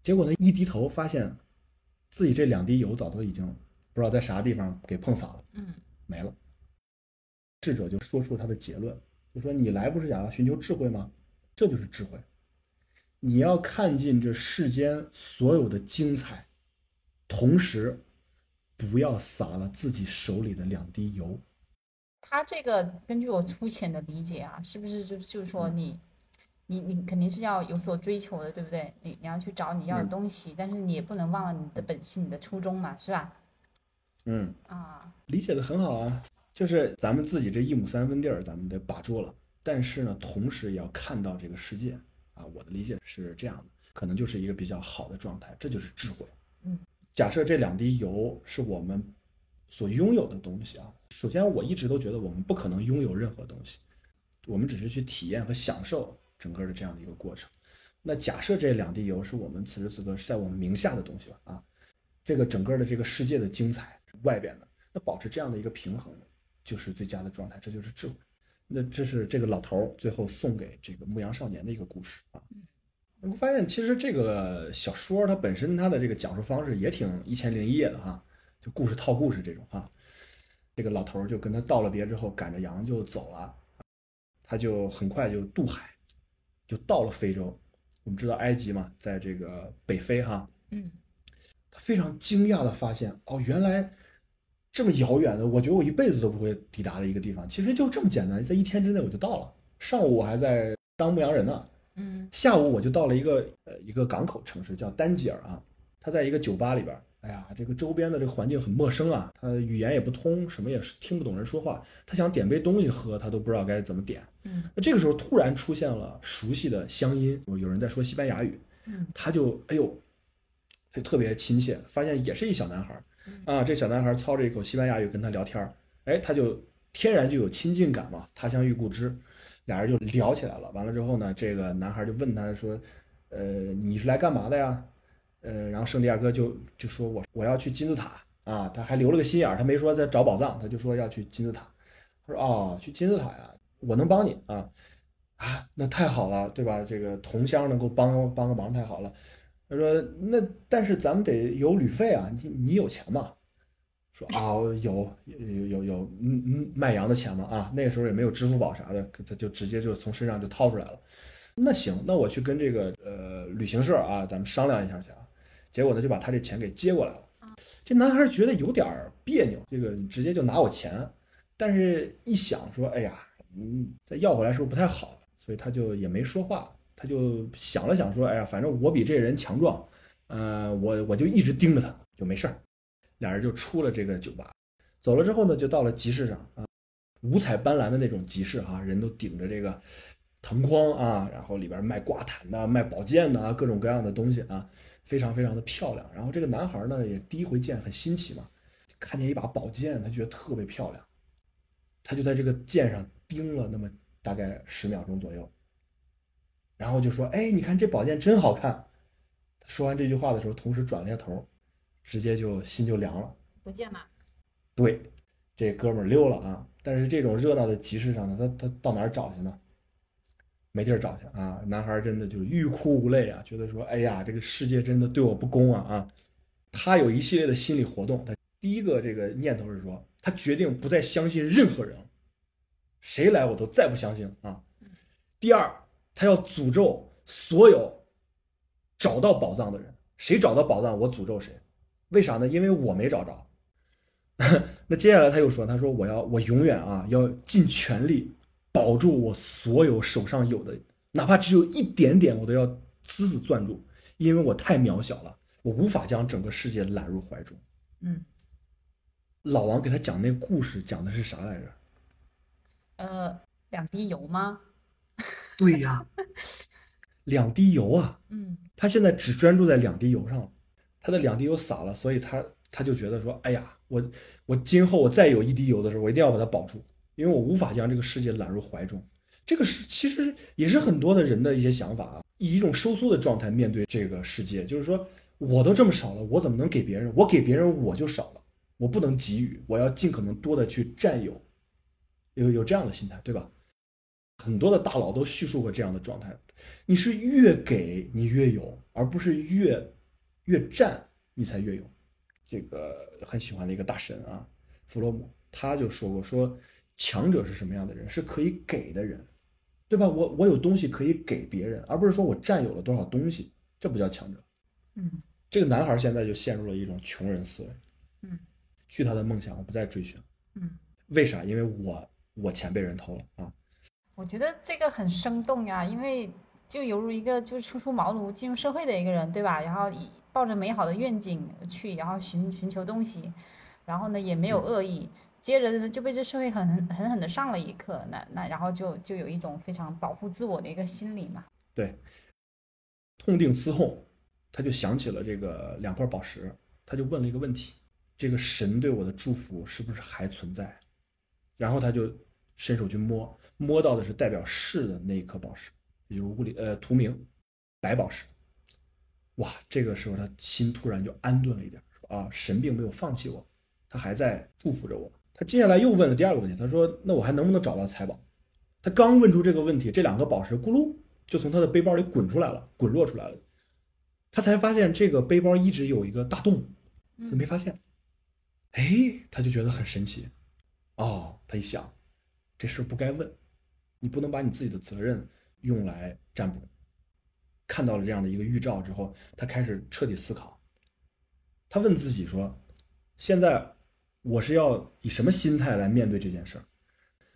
Speaker 1: 结果呢，一低头发现自己这两滴油早都已经不知道在啥地方给碰洒了。
Speaker 2: 嗯
Speaker 1: 没了。智者就说出他的结论，就说你来不是想要寻求智慧吗？这就是智慧。你要看尽这世间所有的精彩，同时不要洒了自己手里的两滴油。
Speaker 2: 他这个根据我粗浅的理解啊，是不是就就是说
Speaker 1: 嗯
Speaker 2: 你，你你肯定是要有所追求的，对不对？你你要去找你要的
Speaker 1: 嗯
Speaker 2: 东西，但是你也不能忘了你的本性、你的初衷嘛，是吧？
Speaker 1: 嗯，
Speaker 2: 啊，
Speaker 1: 理解的很好啊，就是咱们自己这一亩三分地儿，咱们得把住了。但是呢，同时也要看到这个世界啊。我的理解是这样的，可能就是一个比较好的状态，这就是智慧。
Speaker 2: 嗯，
Speaker 1: 假设这两滴油是我们所拥有的东西啊，首先我一直都觉得我们不可能拥有任何东西，我们只是去体验和享受整个的这样的一个过程。那假设这两滴油是我们此时此刻是在我们名下的东西吧啊，这个整个的这个世界的精彩外边的，那保持这样的一个平衡，就是最佳的状态，这就是智慧。那这是这个老头儿最后送给这个牧羊少年的一个故事啊。你会发现，其实这个小说它本身它的这个讲述方式也挺一千零一夜的哈，就故事套故事这种哈。这个老头儿就跟他道了别之后，赶着羊就走了，他就很快就渡海，就到了非洲。我们知道埃及嘛，在这个北非哈，
Speaker 2: 嗯
Speaker 1: 他非常惊讶的发现，哦，原来这么遥远的，我觉得我一辈子都不会抵达的一个地方，其实就这么简单，在一天之内我就到了。上午我还在当牧羊人呢，
Speaker 2: 嗯。
Speaker 1: 下午我就到了一个呃一个港口城市叫丹吉尔啊，他在一个酒吧里边儿，哎呀，这个周边的这个环境很陌生啊，他语言也不通，什么也听不懂人说话，他想点杯东西喝，他都不知道该怎么点。
Speaker 2: 嗯。
Speaker 1: 那这个时候突然出现了熟悉的乡音，有人在说西班牙语，
Speaker 2: 嗯。
Speaker 1: 他就哎呦，他就特别亲切，发现也是一小男孩儿啊，这小男孩操着一口西班牙语跟他聊天儿，哎，他就天然就有亲近感嘛，他乡遇故知，俩人就聊起来了。完了之后呢，这个男孩就问他说，呃，你是来干嘛的呀？呃，然后圣地亚哥就就说我我要去金字塔啊，他还留了个心眼儿，他没说在找宝藏，他就说要去金字塔。他说哦，去金字塔呀，我能帮你啊啊，那太好了，对吧？这个同乡能够帮帮个忙太好了。他说那但是咱们得有旅费啊，你你有钱吗？说啊有有有有嗯嗯卖羊的钱吗？啊，那个时候也没有支付宝啥的，他就直接就从身上就掏出来了。那行，那我去跟这个呃旅行社啊，咱们商量一下去啊。结果呢，就把他这钱给接过来了。这男孩觉得有点儿别扭，这个你直接就拿我钱，但是一想说，哎呀，嗯，再要回来是不是不太好？所以他就也没说话，他就想了想说，哎呀，反正我比这人强壮，呃，我我就一直盯着他，就没事儿。俩人就出了这个酒吧，走了之后呢，就到了集市上啊，五彩斑斓的那种集市哈、人都顶着这个藤筐啊，然后里边卖挂毯的、卖宝剑的啊，各种各样的东西啊，非常非常的漂亮。然后这个男孩呢，也第一回见，很新奇嘛，看见一把宝剑，他觉得特别漂亮，他就在这个剑上盯了那么大概十秒钟左右，然后就说：“哎，你看这宝剑真好看。”说完这句话的时候，同时转了一下头，直接就心就凉了。
Speaker 2: 不见了。
Speaker 1: 对，这哥们儿溜了啊！但是这种热闹的集市上呢，他他到哪儿找去呢？没地儿找去啊！男孩真的就是欲哭无泪啊，觉得说，哎呀，这个世界真的对我不公啊啊！他有一系列的心理活动，他第一个这个念头是说，他决定不再相信任何人，谁来我都再不相信啊。第二，他要诅咒所有找到宝藏的人，谁找到宝藏我诅咒谁。为啥呢？因为我没找着。[laughs] 那接下来他又说：“他说我要我永远啊要尽全力保住我所有手上有的，哪怕只有一点点，我都要死死攥住，因为我太渺小了，我无法将整个世界揽入怀中。”
Speaker 2: 嗯，
Speaker 1: 老王给他讲那故事讲的是啥来着？
Speaker 2: 呃，两滴油吗？[laughs]
Speaker 1: 对呀，两滴油啊！
Speaker 2: 嗯
Speaker 1: 他现在只专注在两滴油上了，他的两滴油洒了，所以他他就觉得说，哎呀，我我今后我再有一滴油的时候，我一定要把它保住，因为我无法将这个世界揽入怀中。这个是其实也是很多的人的一些想法啊，以一种收缩的状态面对这个世界，就是说我都这么少了，我怎么能给别人？我给别人我就少了，我不能给予，我要尽可能多的去占有，有有这样的心态，对吧？很多的大佬都叙述过这样的状态，你是越给你越有，而不是越越占你才越有。这个很喜欢的一个大神啊，弗洛姆，他就说过，说强者是什么样的人？是可以给的人，对吧？我我有东西可以给别人，而不是说我占有了多少东西，这不叫强者。
Speaker 2: 嗯
Speaker 1: 这个男孩现在就陷入了一种穷人思维，
Speaker 2: 嗯
Speaker 1: 去他的梦想，我不再追寻。
Speaker 2: 嗯，
Speaker 1: 为啥？因为我我钱被人偷了啊！
Speaker 2: 我觉得这个很生动呀，因为就犹如一个就是初出茅庐进入社会的一个人，对吧？然后以抱着美好的愿景去，然后寻寻求东西，然后呢也没有恶意，接着呢就被这社会狠狠狠狠的上了一课，那那然后就就有一种非常保护自我的一个心理嘛。
Speaker 1: 对，痛定思痛，他就想起了这个两块宝石，他就问了一个问题：这个神对我的祝福是不是还存在？然后他就伸手去摸，摸到的是代表是的那一颗宝石，也就是物理呃图名白宝石。哇，这个时候他心突然就安顿了一点，说啊，神并没有放弃我，他还在祝福着我。他接下来又问了第二个问题，他说：“那我还能不能找到财宝？”他刚问出这个问题，这两个宝石咕噜就从他的背包里滚出来了，滚落出来了。他才发现这个背包一直有一个大洞，他没发现。哎，他就觉得很神奇。哦，他一想，这事不该问，你不能把你自己的责任用来占卜。看到了这样的一个预兆之后，他开始彻底思考。他问自己说：“现在我是要以什么心态来面对这件事儿？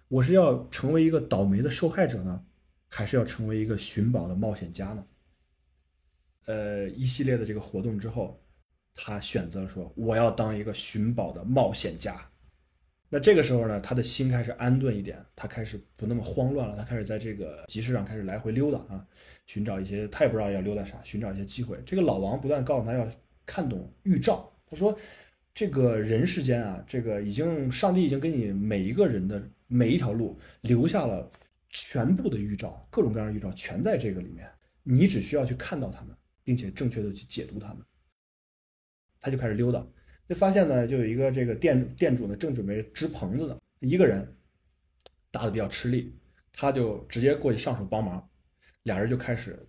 Speaker 1: 我是要成为一个倒霉的受害者呢，还是要成为一个寻宝的冒险家呢？”呃，一系列的这个活动之后，他选择说：“我要当一个寻宝的冒险家。”那这个时候呢，他的心开始安顿一点，他开始不那么慌乱了，他开始在这个集市上开始来回溜达啊，寻找一些他也不知道要溜达啥，寻找一些机会。这个老王不断告诉他要看懂预兆，他说：“这个人世间啊，这个已经上帝已经给你每一个人的每一条路留下了全部的预兆，各种各样的预兆全在这个里面，你只需要去看到他们，并且正确的去解读他们。”他就开始溜达。就发现呢，就有一个这个店店主呢，正准备支棚子呢，一个人搭的比较吃力，他就直接过去上手帮忙，俩人就开始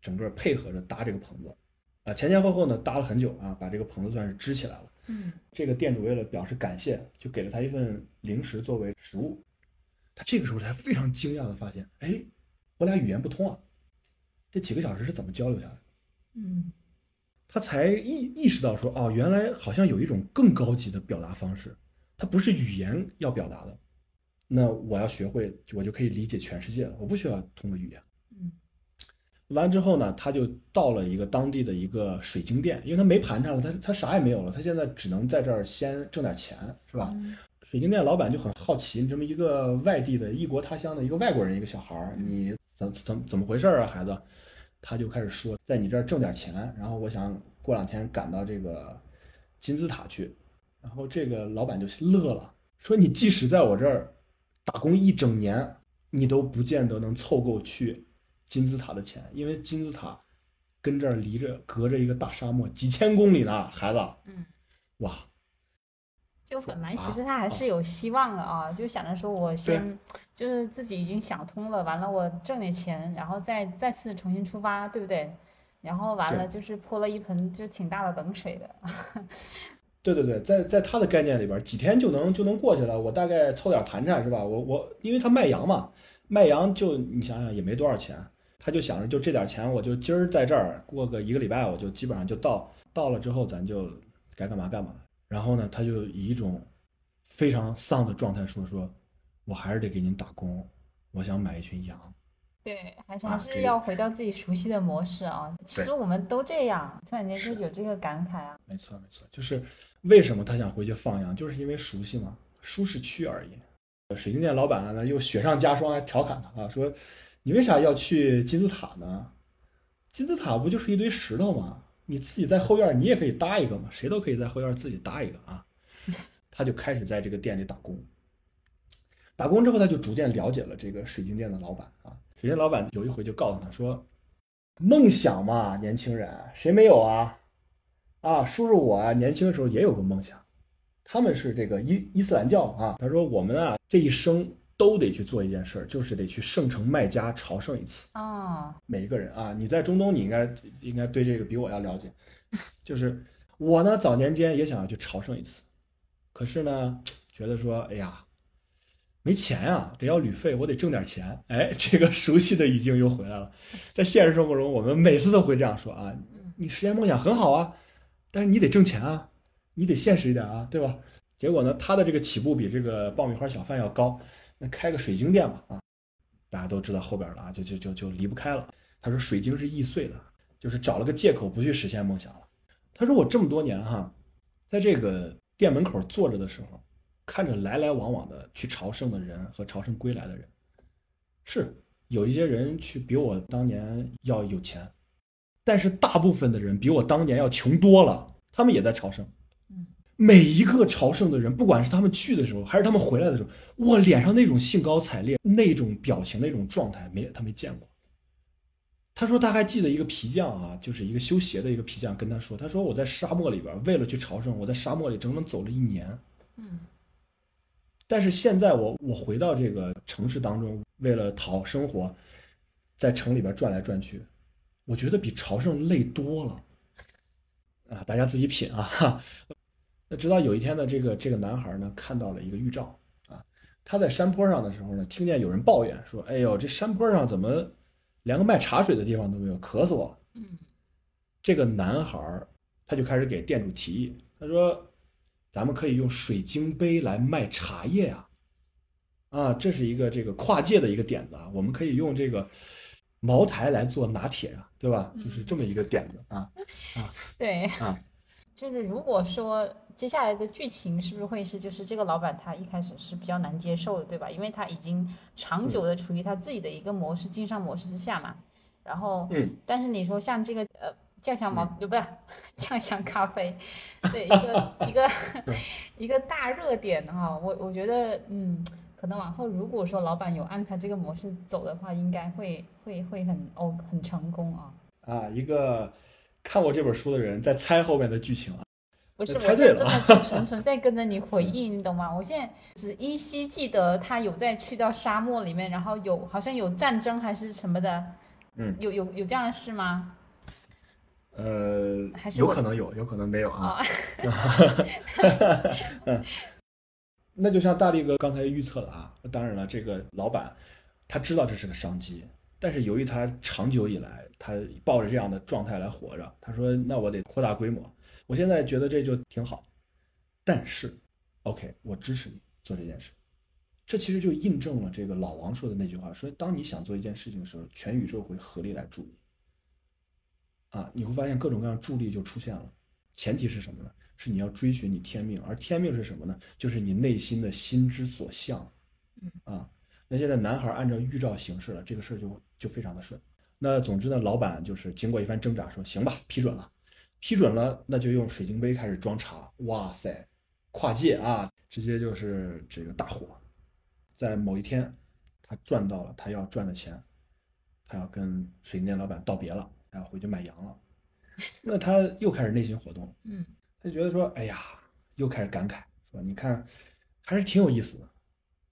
Speaker 1: 整个配合着搭这个棚子，啊，前前后后呢搭了很久啊，把这个棚子算是支起来了。
Speaker 2: 嗯，
Speaker 1: 这个店主为了表示感谢，就给了他一份零食作为食物。他这个时候才非常惊讶的发现，哎，我俩语言不通啊，这几个小时是怎么交流下来的？
Speaker 2: 嗯。
Speaker 1: 他才意意识到说，哦，原来好像有一种更高级的表达方式，它不是语言要表达的，那我要学会，我就可以理解全世界了，我不需要通过语言。
Speaker 2: 嗯，
Speaker 1: 完之后呢，他就到了一个当地的一个水晶店，因为他没盘缠了，他他啥也没有了，他现在只能在这儿先挣点钱，是吧？水晶店老板就很好奇，你这么一个外地的异国他乡的一个外国人，一个小孩儿，你怎怎怎么回事啊，孩子？他就开始说，在你这儿挣点钱，然后我想过两天赶到这个金字塔去，然后这个老板就乐了，说你即使在我这儿打工一整年，你都不见得能凑够去金字塔的钱，因为金字塔跟这儿离着隔着一个大沙漠几千公里呢，孩子。
Speaker 2: 嗯，
Speaker 1: 哇。
Speaker 2: 就本来其实他还是有希望的啊，就想着说我先就是自己已经想通了，完了我挣点钱，然后再再次重新出发，对不对？然后完了就是泼了一盆就挺大的冷水的。
Speaker 1: 对对对，在在他的概念里边，几天就能就能过去了。我大概凑点盘缠是吧？我我因为他卖羊嘛，卖羊就你想想也没多少钱，他就想着就这点钱，我就今儿在这儿过个一个礼拜，我就基本上就到到了之后，咱就该干嘛干嘛。然后呢，他就以一种非常丧的状态说：“说我还是得给您打工，我想买一群羊。”
Speaker 2: 对，还是还是要回到自己熟悉的模式啊。其实我们都这样，突然间就有这个感慨啊。
Speaker 1: 没错没错，就是为什么他想回去放羊，就是因为熟悉嘛，舒适区而已。水晶店老板呢又雪上加霜，还调侃他啊，说：“你为啥要去金字塔呢？金字塔不就是一堆石头吗？”你自己在后院，你也可以搭一个嘛，谁都可以在后院自己搭一个啊。[laughs] 他就开始在这个店里打工，打工之后，他就逐渐了解了这个水晶店的老板啊。水晶老板有一回就告诉他说：“梦想嘛，年轻人谁没有啊？啊，叔叔我啊，年轻的时候也有个梦想。他们是这个伊伊斯兰教啊。他说我们啊这一生。”都得去做一件事儿，就是得去圣城麦加朝圣一次
Speaker 2: 啊！
Speaker 1: 每一个人啊，你在中东，你应该应该对这个比我要了解。[laughs] 就是我呢，早年间也想要去朝圣一次，可是呢，觉得说，哎呀，没钱啊，得要旅费，我得挣点钱。哎，[laughs] 这个熟悉的语境又回来了。在现实生活中，我们每次都会这样说啊：你实现梦想很好啊，但是你得挣钱啊，你得现实一点啊，对吧？结果呢，他的这个起步比这个爆米花小贩要高。那开个水晶店吧，啊，大家都知道后边了啊，就就就就离不开了。他说水晶是易碎的，就是找了个借口不去实现梦想了。他说我这么多年哈，在这个店门口坐着的时候，看着来来往往的去朝圣的人和朝圣归来的人，是有一些人去比我当年要有钱，但是大部分的人比我当年要穷多了，他们也在朝圣。每一个朝圣的人，不管是他们去的时候，还是他们回来的时候，我脸上那种兴高采烈、那种表情、那种状态，没他没见过。他说他还记得一个皮匠啊，就是一个修鞋的一个皮匠，跟他说，他说我在沙漠里边为了去朝圣，我在沙漠里整整走了一年。
Speaker 2: 嗯。
Speaker 1: 但是现在我我回到这个城市当中，为了讨生活，在城里边转来转去，我觉得比朝圣累多了。啊，大家自己品啊。直到有一天呢，这个这个男孩呢看到了一个预兆啊，他在山坡上的时候呢，听见有人抱怨说：“哎呦，这山坡上怎么连个卖茶水的地方都没有？渴死我了。”
Speaker 2: 嗯
Speaker 1: 这个男孩他就开始给店主提议，他说：“咱们可以用水晶杯来卖茶叶啊，啊，这是一个这个跨界的一个点子啊，我们可以用这个茅台来做拿铁啊，对吧？就是这么一个点子啊啊。[laughs]
Speaker 2: 对，
Speaker 1: 啊 [laughs]
Speaker 2: 就是如果说接下来的剧情是不是会是，就是这个老板他一开始是比较难接受的，对吧？因为他已经长久的处于他自己的一个模式经商模式之下嘛。然后，
Speaker 1: 嗯，
Speaker 2: 但是你说像这个呃酱香茅，不是酱香咖啡，对一个一个 [laughs] [laughs] 一个大热点哈，我我觉得嗯。可能往后，如果说老板有按他这个模式走的话，应该会会会很哦很成功啊。
Speaker 1: 啊，一个看过这本书的人在猜后面的剧情啊。
Speaker 2: 不是，我
Speaker 1: 猜对了
Speaker 2: 现在真的就纯纯在跟着你回忆，你懂吗？我现在只依稀记得他有在去到沙漠里面，然后有好像有战争还是什么的，
Speaker 1: 嗯，
Speaker 2: 有有有这样的事吗？
Speaker 1: 呃
Speaker 2: 还，是
Speaker 1: 有可能有，有可能没有啊。
Speaker 2: 啊，[laughs]
Speaker 1: 那就像大力哥刚才预测的啊，当然了，这个老板他知道这是个商机，但是由于他长久以来他抱着这样的状态来活着，他说那我得扩大规模。我现在觉得这就挺好，但是，OK，我支持你做这件事。这其实就印证了这个老王说的那句话，说当你想做一件事情的时候，全宇宙会合力来助你。啊，你会发现各种各样助力就出现了，前提是什么呢？是你要追寻你天命，而天命是什么呢？就是你内心的心之所向。
Speaker 2: 嗯
Speaker 1: 啊，那现在男孩按照预兆行事了，这个事儿就就非常的顺。那总之呢，老板就是经过一番挣扎，说行吧，批准了，批准了，那就用水晶杯开始装茶。哇塞，跨界啊，直接就是这个大火。在某一天，他赚到了他要赚的钱，他要跟水晶店老板道别了，他要回去买羊了。那他又开始内心活动，
Speaker 2: 嗯
Speaker 1: 他就觉得说，哎呀，又开始感慨，说你看，还是挺有意思的。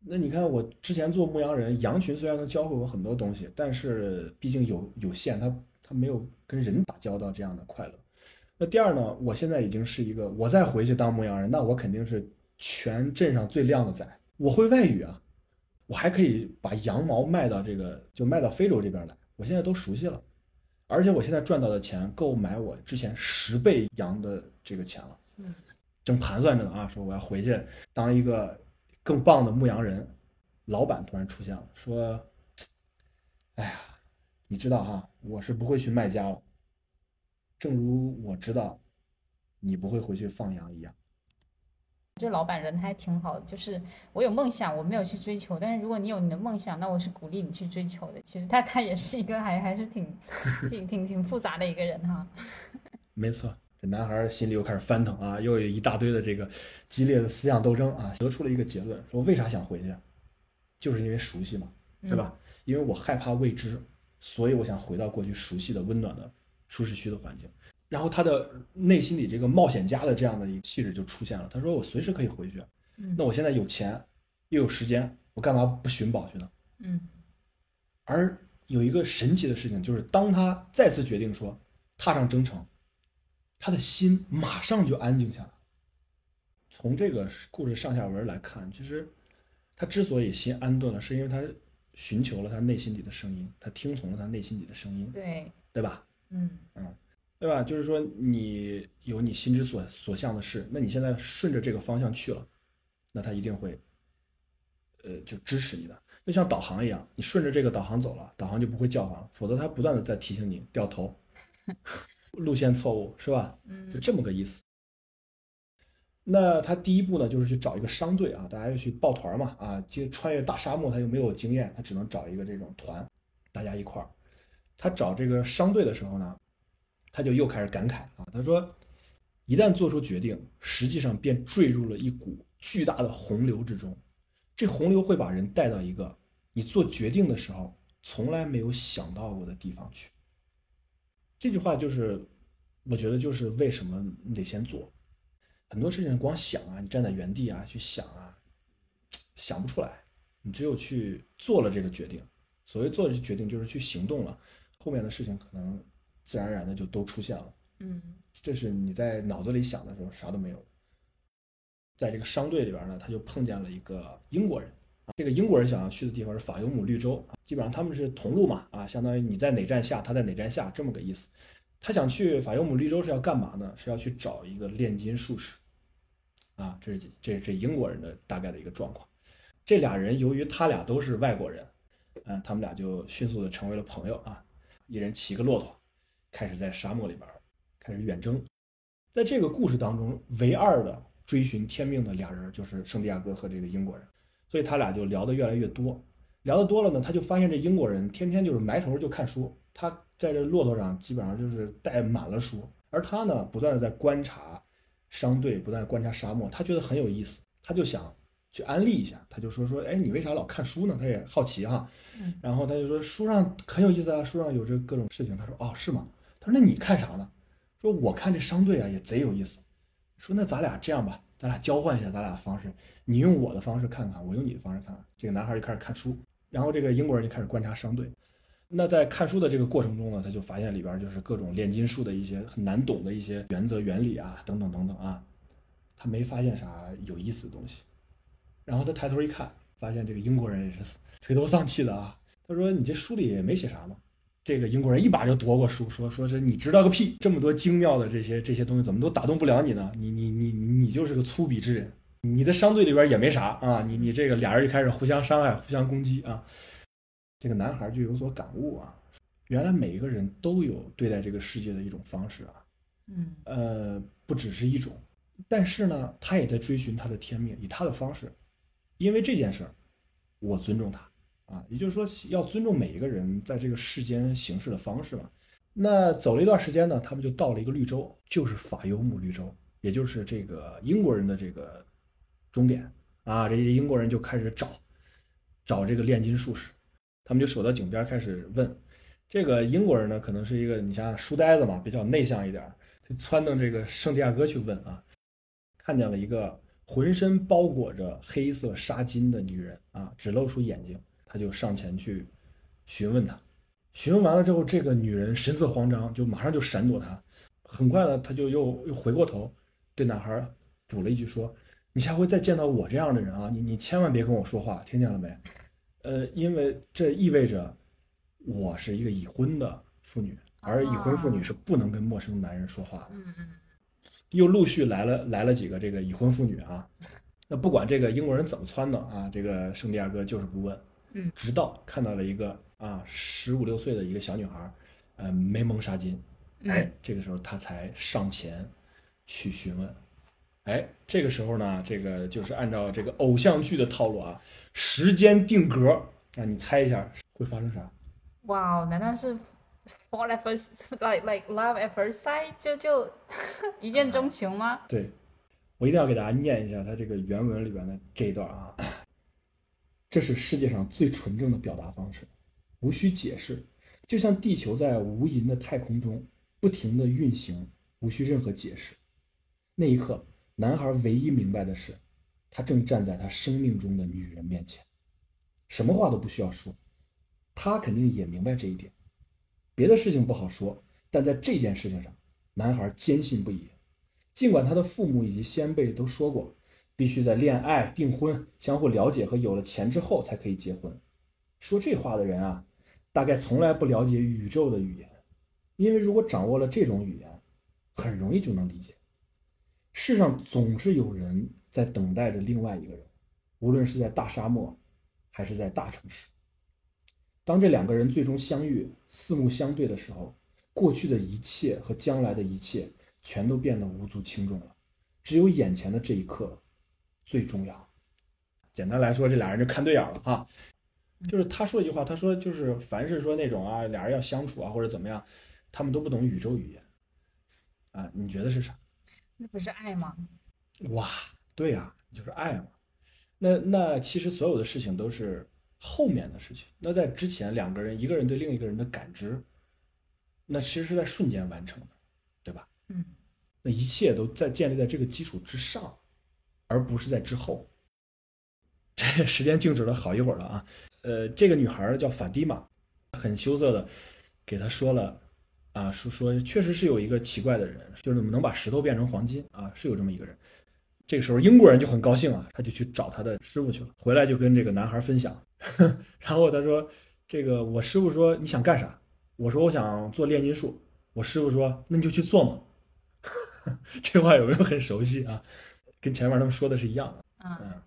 Speaker 1: 那你看我之前做牧羊人，羊群虽然能教会我很多东西，但是毕竟有有限，它它没有跟人打交道这样的快乐。那第二呢，我现在已经是一个，我再回去当牧羊人，那我肯定是全镇上最靓的仔，我会外语啊，我还可以把羊毛卖到这个，就卖到非洲这边来，我现在都熟悉了。而且我现在赚到的钱够买我之前十倍羊的这个钱了。
Speaker 2: 嗯，
Speaker 1: 正盘算着呢啊，说我要回去当一个更棒的牧羊人。老板突然出现了，说：“哎呀，你知道哈，我是不会去卖家了。正如我知道你不会回去放羊一样。
Speaker 2: 这老板人还挺好的，就是我有梦想，我没有去追求，但是如果你有你的梦想，那我是鼓励你去追求的。其实他他也是一个还还是挺挺挺挺复杂的一个人哈。[laughs]
Speaker 1: 没错，这男孩心里又开始翻腾啊，又有一大堆的这个激烈的思想斗争啊，得出了一个结论，说为啥想回去？就是因为熟悉嘛，对吧？因为我害怕未知，所以我想回到过去熟悉的温暖的舒适区的环境。然后他的内心里这个冒险家的这样的一个气质就出现了。他说：“我随时可以回去，
Speaker 2: 嗯
Speaker 1: 那我现在有钱又有时间，我干嘛不寻宝去呢？”
Speaker 2: 嗯
Speaker 1: 而有一个神奇的事情，就是当他再次决定说踏上征程，他的心马上就安静下来。从这个故事上下文来看，其实他之所以心安顿了，是因为他寻求了他内心里的声音，他听从了他内心里的声音，
Speaker 2: 对，
Speaker 1: 对吧？
Speaker 2: 嗯
Speaker 1: 对吧？就是说你有你心之所所向的事，那你现在顺着这个方向去了，那他一定会，呃，就支持你的。就像导航一样，你顺着这个导航走了，导航就不会叫唤了，否则它不断的在提醒你掉头，路线错误，是吧？嗯就
Speaker 2: 嗯
Speaker 1: 这么个意思。那他第一步呢，就是去找一个商队啊，大家要去抱团嘛啊，就穿越大沙漠，他又没有经验，他只能找一个这种团，大家一块儿。他找这个商队的时候呢，他就又开始感慨啊，他说，一旦做出决定，实际上便坠入了一股巨大的洪流之中，这洪流会把人带到一个你做决定的时候从来没有想到过的地方去。这句话就是，我觉得就是为什么你得先做，很多事情光想啊，你站在原地啊去想啊，想不出来，你只有去做了这个决定。所谓做这决定，就是去行动了，后面的事情可能自然而然的就都出现了。
Speaker 2: 嗯
Speaker 1: 这是你在脑子里想的时候啥都没有。在这个商队里边呢，他就碰见了一个英国人这个英国人想要去的地方是法尤姆绿洲，基本上他们是同路嘛，啊，相当于你在哪站下，他在哪站下，这么个意思。他想去法尤姆绿洲是要干嘛呢？是要去找一个炼金术士，啊，这是这这英国人的大概的一个状况。这俩人由于他俩都是外国人，嗯，他们俩就迅速的成为了朋友啊，一人骑个骆驼，开始在沙漠里边开始远征。在这个故事当中，唯二的追寻天命的俩人就是圣地亚哥和这个英国人，所以他俩就聊得越来越多。聊得多了呢，他就发现这英国人天天就是埋头就看书，他在这骆驼上基本上就是带满了书，而他呢，不断的在观察商队，不断地观察沙漠，他觉得很有意思，他就想去安利一下，他就说说，哎，你为啥老看书呢？他也好奇哈，
Speaker 2: 嗯
Speaker 1: 然后他就说书上很有意思啊，书上有这各种事情。他说哦，是吗？他说那你看啥呢？说我看这商队啊也贼有意思。说那咱俩这样吧，咱俩交换一下咱俩的方式，你用我的方式看看，我用你的方式看看。这个男孩就开始看书，然后这个英国人就开始观察商队。那在看书的这个过程中呢，他就发现里边就是各种炼金术的一些很难懂的一些原则、原理啊，等等等等啊，他没发现啥有意思的东西。然后他抬头一看，发现这个英国人也是垂头丧气的啊。他说：“你这书里也没写啥嘛。”这个英国人一把就夺过书，说：“说这你知道个屁！这么多精妙的这些这些东西，怎么都打动不了你呢？你你你你你就是个粗鄙之人。你的商队里边也没啥啊，你你这个俩人就开始互相伤害、互相攻击啊。”这个男孩就有所感悟啊，原来每一个人都有对待这个世界的一种方式啊，
Speaker 2: 嗯
Speaker 1: 呃，不只是一种，但是呢，他也在追寻他的天命，以他的方式。因为这件事儿，我尊重他啊，也就是说，要尊重每一个人在这个世间行事的方式嘛。那走了一段时间呢，他们就到了一个绿洲，就是法尤姆绿洲，也就是这个英国人的这个终点啊。这些英国人就开始找找这个炼金术士，他们就守到井边开始问。这个英国人呢，可能是一个你像书呆子嘛，比较内向一点，就窜到这个圣地亚哥去问啊，看见了一个浑身包裹着黑色纱巾的女人啊，只露出眼睛，他就上前去询问她。询问完了之后，这个女人神色慌张，就马上就闪躲他。很快呢，他就又又回过头，对男孩补了一句说：“你下回再见到我这样的人啊，你你千万别跟我说话，听见了没？呃，因为这意味着我是一个已婚的妇女，而已婚妇女是不能跟陌生男人说话的。
Speaker 2: 嗯嗯
Speaker 1: 又陆续来了来了几个这个已婚妇女啊。那不管这个英国人怎么撺掇啊，这个圣地亚哥就是不问。
Speaker 2: 嗯，
Speaker 1: 直到看到了一个啊十五六岁的一个小女孩，呃，没蒙纱巾，哎，这个时候他才上前去询问。哎，这个时候呢，这个就是按照这个偶像剧的套路啊，时间定格那，你猜一下会发生啥？
Speaker 2: 哇哦，难道是 fall at first [laughs] like like love at first sight 就就一见钟情吗？
Speaker 1: 对，我一定要给大家念一下他这个原文里边的这一段啊。这是世界上最纯正的表达方式，无需解释，就像地球在无垠的太空中不停地运行，无需任何解释。那一刻，男孩唯一明白的是，他正站在他生命中的女人面前，什么话都不需要说，他肯定也明白这一点。别的事情不好说，但在这件事情上，男孩坚信不疑。尽管他的父母以及先辈都说过，必须在恋爱、订婚、相互了解和有了钱之后才可以结婚。说这话的人啊，大概从来不了解宇宙的语言，因为如果掌握了这种语言，很容易就能理解。世上总是有人在等待着另外一个人，无论是在大沙漠，还是在大城市。当这两个人最终相遇、四目相对的时候，过去的一切和将来的一切全都变得无足轻重了，只有眼前的这一刻最重要。简单来说，这俩人就看对眼了啊。就是他说一句话，他说就是凡是说那种啊，俩人要相处啊或者怎么样，他们都不懂宇宙语言啊。你觉得是啥？
Speaker 2: 那不是爱吗？
Speaker 1: 哇，对呀、就是爱嘛。那那其实所有的事情都是后面的事情。那在之前，两个人一个人对另一个人的感知，那其实是在瞬间完成的，对吧？
Speaker 2: 嗯
Speaker 1: 那一切都在建立在这个基础之上，而不是在之后。这时间静止了好一会儿了啊。呃，这个女孩叫法蒂玛，很羞涩的给他说了啊，说说确实是有一个奇怪的人，就是能把石头变成黄金啊，是有这么一个人。这个时候英国人就很高兴啊，他就去找他的师傅去了，回来就跟这个男孩分享，[laughs] 然后他说：“这个我师傅说你想干啥？我说我想做炼金术。我师傅说那你就去做嘛。[laughs] 这话有没有很熟悉啊？跟前面他们说的是一样的。
Speaker 2: 嗯
Speaker 1: 嗯，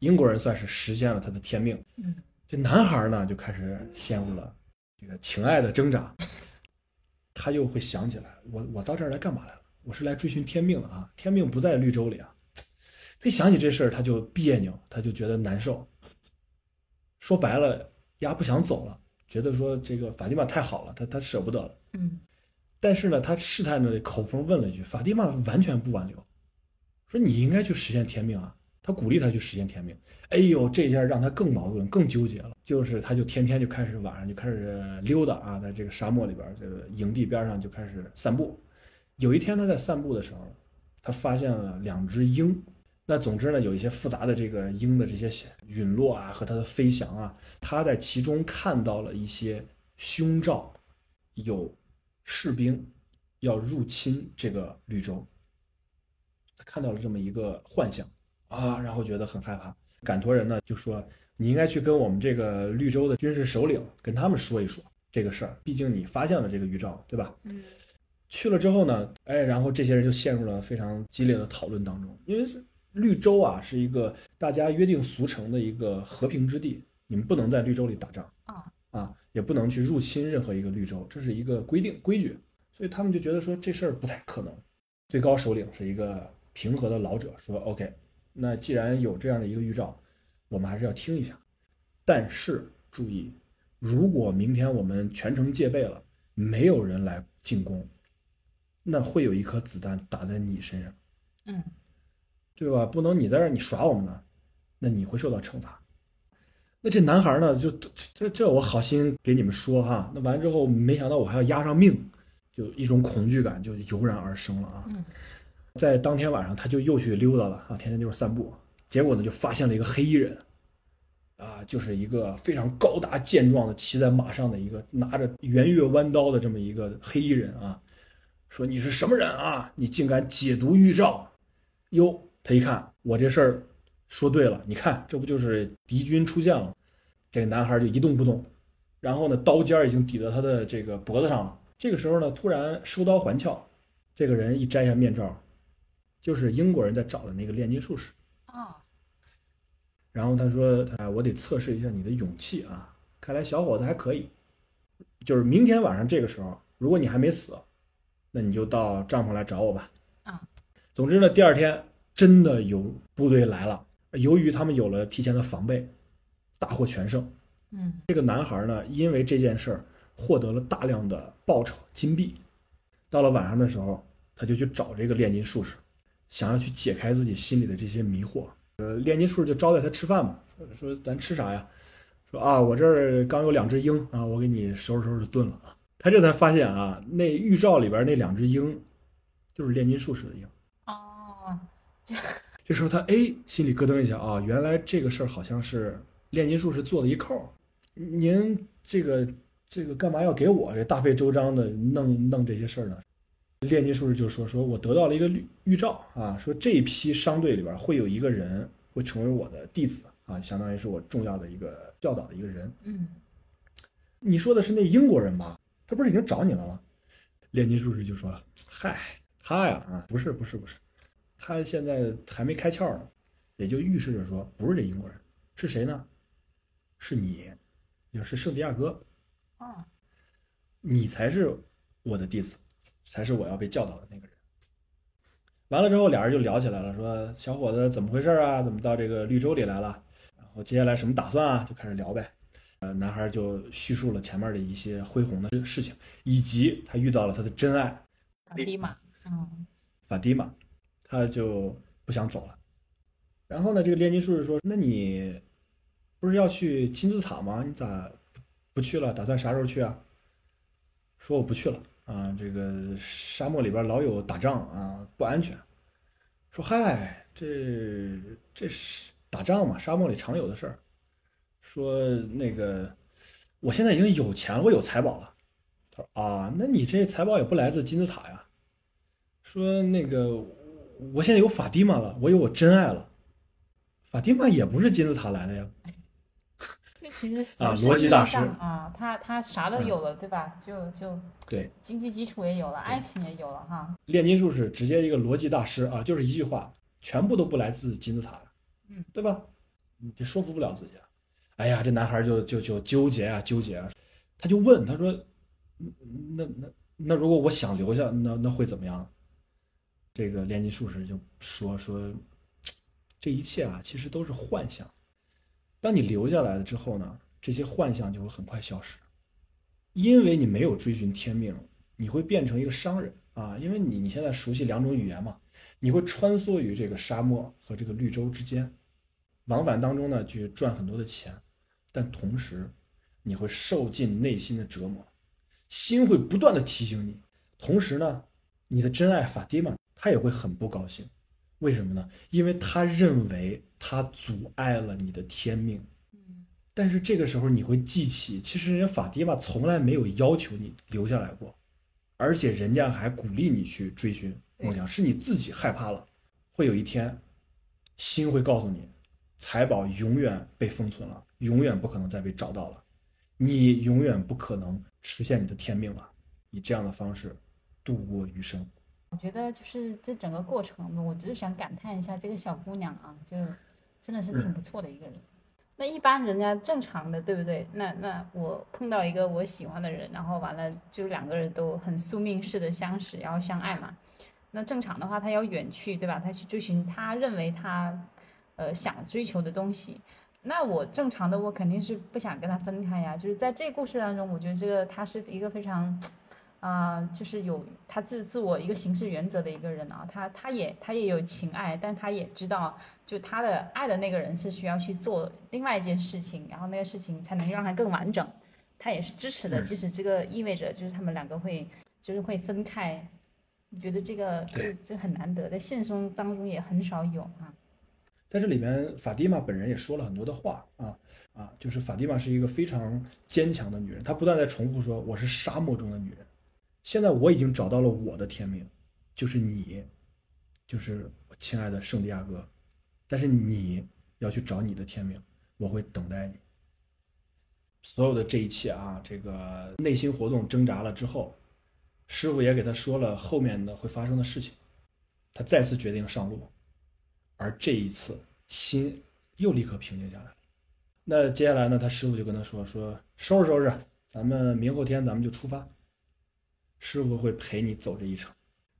Speaker 1: 英国人算是实现了他的天命。
Speaker 2: 嗯
Speaker 1: 这男孩呢就开始陷入了这个情爱的挣扎，他又会想起来，我我到这儿来干嘛来了？我是来追寻天命的啊，天命不在绿洲里啊。他一想起这事儿，他就别扭，他就觉得难受。说白了，丫不想走了，觉得说这个法蒂玛太好了，他他舍不得了。
Speaker 2: 嗯
Speaker 1: 但是呢，他试探着口风问了一句：“法蒂玛完全不挽留，说你应该去实现天命啊。”他鼓励他去实现天命。哎呦，这一下让他更矛盾、更纠结了。就是他就天天就开始晚上就开始溜达啊，在这个沙漠里边，这个营地边上就开始散步。有一天他在散步的时候，他发现了两只鹰。那总之呢，有一些复杂的这个鹰的这些陨落啊和它的飞翔啊，他在其中看到了一些凶兆，有士兵要入侵这个绿洲，看到了这么一个幻象啊，然后觉得很害怕。赶驼人呢就说：“你应该去跟我们这个绿洲的军事首领跟他们说一说这个事儿，毕竟你发现了这个预兆，对吧？”
Speaker 2: 嗯
Speaker 1: 去了之后呢，哎，然后这些人就陷入了非常激烈的讨论当中，因为是绿洲啊，是一个大家约定俗成的一个和平之地，你们不能在绿洲里打仗
Speaker 2: 啊
Speaker 1: 啊，也不能去入侵任何一个绿洲，这是一个规定规矩，所以他们就觉得说这事儿不太可能。最高首领是一个平和的老者，说 OK，那既然有这样的一个预兆，我们还是要听一下。但是注意，如果明天我们全程戒备了，没有人来进攻，那会有一颗子弹打在你身上，
Speaker 2: 嗯
Speaker 1: 对吧？不能你在这儿你耍我们呢，那你会受到惩罚。那这男孩呢，就这这我好心给你们说哈，那完之后没想到我还要押上命，就一种恐惧感就油然而生了啊。
Speaker 2: 嗯
Speaker 1: 在当天晚上，他就又去溜达了啊，天天就是散步。结果呢，就发现了一个黑衣人，啊，就是一个非常高大健壮的骑在马上的一个拿着圆月弯刀的这么一个黑衣人啊，说你是什么人啊？你竟敢解读预兆？哟，他一看我这事儿说对了，你看这不就是敌军出现了？这个男孩就一动不动，然后呢，刀尖已经抵到他的这个脖子上了。这个时候呢，突然收刀还鞘，这个人一摘下面罩，就是英国人在找的那个炼金术士。
Speaker 2: 啊
Speaker 1: 然后他说：“他，我得测试一下你的勇气啊！看来小伙子还可以。就是明天晚上这个时候，如果你还没死，那你就到帐篷来找我吧。”
Speaker 2: 啊，
Speaker 1: 总之呢，第二天真的有部队来了。由于他们有了提前的防备，大获全胜。
Speaker 2: 嗯
Speaker 1: 这个男孩呢，因为这件事儿获得了大量的报酬金币。到了晚上的时候，他就去找这个炼金术士，想要去解开自己心里的这些迷惑。呃，炼金术就招待他吃饭嘛，说说咱吃啥呀？说啊，我这儿刚有两只鹰啊，我给你收拾收拾炖了啊。他这才发现啊，那预兆里边那两只鹰，就是炼金术士的鹰。
Speaker 2: 哦
Speaker 1: 这 [laughs] 这时候他哎心里咯噔一下啊，原来这个事儿好像是炼金术士做的一扣儿。您这个这个干嘛要给我这大费周章的弄弄这些事儿呢？炼金术士就说说我得到了一个预预兆啊，说这一批商队里边会有一个人会成为我的弟子啊，相当于是我重要的一个教导的一个人。
Speaker 2: 嗯
Speaker 1: 你说的是那英国人吧？他不是已经找你了吗？炼金术士就说：“嗨，他呀啊，不是不是不是，他现在还没开窍呢。”也就预示着说，不是这英国人，是谁呢？是你，也是圣地亚哥，
Speaker 2: 哦
Speaker 1: 你才是我的弟子，才是我要被教导的那个人。完了之后，俩人就聊起来了，说：“小伙子怎么回事啊？怎么到这个绿洲里来了？然后接下来什么打算啊？”就开始聊呗。呃，男孩就叙述了前面的一些恢宏的事情，以及他遇到了他的真爱
Speaker 2: 法蒂玛嗯
Speaker 1: 法蒂玛，他就不想走了。然后呢，这个炼金术士说：“那你不是要去金字塔吗？你咋不去了？打算啥时候去啊？”说：“我不去了啊，这个沙漠里边老有打仗啊，不安全。”说：“嗨，这这是打仗嘛，沙漠里常有的事儿。”说那个，我现在已经有钱了，我有财宝了。他说啊，那你这财宝也不来自金字塔呀？说那个我现在有法蒂玛了，我有我真爱了。法蒂玛也不是金字塔来的呀。
Speaker 2: 这其实
Speaker 1: 啊逻辑大师
Speaker 2: 啊，他他啥都有了，对吧？就就
Speaker 1: 对，
Speaker 2: 经济基础也有了，爱情也有了哈。
Speaker 1: 炼金术士直接一个逻辑大师啊，就是一句话，全部都不来自金字塔，
Speaker 2: 嗯，
Speaker 1: 对吧？你这说服不了自己啊。哎呀，这男孩就就就纠结啊纠结啊，他就问他说，嗯那那那如果我想留下，那那会怎么样？这个炼金术士就说说，这一切啊，其实都是幻象。当你留下来了之后呢，这些幻象就会很快消失，因为你没有追寻天命，你会变成一个商人啊，因为你你现在熟悉两种语言嘛，你会穿梭于这个沙漠和这个绿洲之间，往返当中呢，去赚很多的钱，但同时你会受尽内心的折磨，心会不断的提醒你，同时呢，你的真爱法蒂玛他也会很不高兴，为什么呢？因为他认为他阻碍了你的天命。
Speaker 2: 嗯
Speaker 1: 但是这个时候你会记起，其实人家法蒂玛从来没有要求你留下来过，而且人家还鼓励你去追寻梦想，是你自己害怕了，会有一天，心会告诉你，财宝永远被封存了，永远不可能再被找到了，你永远不可能实现你的天命了，以这样的方式度过余生。
Speaker 2: 我觉得就是这整个过程，我只是想感叹一下这个小姑娘啊，就真的是挺不错的一个人。那一般人家正常的，对不对？那那我碰到一个我喜欢的人，然后完了就两个人都很宿命式的相识，然后相爱嘛。那正常的话，他要远去，对吧？他去追寻他认为他呃想追求的东西。那我正常的我肯定是不想跟他分开呀。就是在这故事当中，我觉得这个他是一个非常。啊、就是有他自自我一个行事原则的一个人啊，他他也他也有情爱，但他也知道，就他的爱的那个人是需要去做另外一件事情，然后那个事情才能让他更完整。他也是支持的，
Speaker 1: 嗯
Speaker 2: 即使这个意味着就是他们两个会就是会分开，我觉得这个就
Speaker 1: 对
Speaker 2: 就很难得，在现实中当中也很少有啊。
Speaker 1: 在这里面，法蒂玛本人也说了很多的话啊啊，就是法蒂玛是一个非常坚强的女人，她不断在重复说：“我是沙漠中的女人，现在我已经找到了我的天命，就是你，就是我亲爱的圣地亚哥，但是你要去找你的天命，我会等待你。”所有的这一切啊，这个内心活动挣扎了之后，师傅也给他说了后面的会发生的事情，他再次决定上路。而这一次心又立刻平静下来。那接下来呢，他师傅就跟他说：“说收拾收拾，咱们明后天咱们就出发。师傅会陪你走这一程。”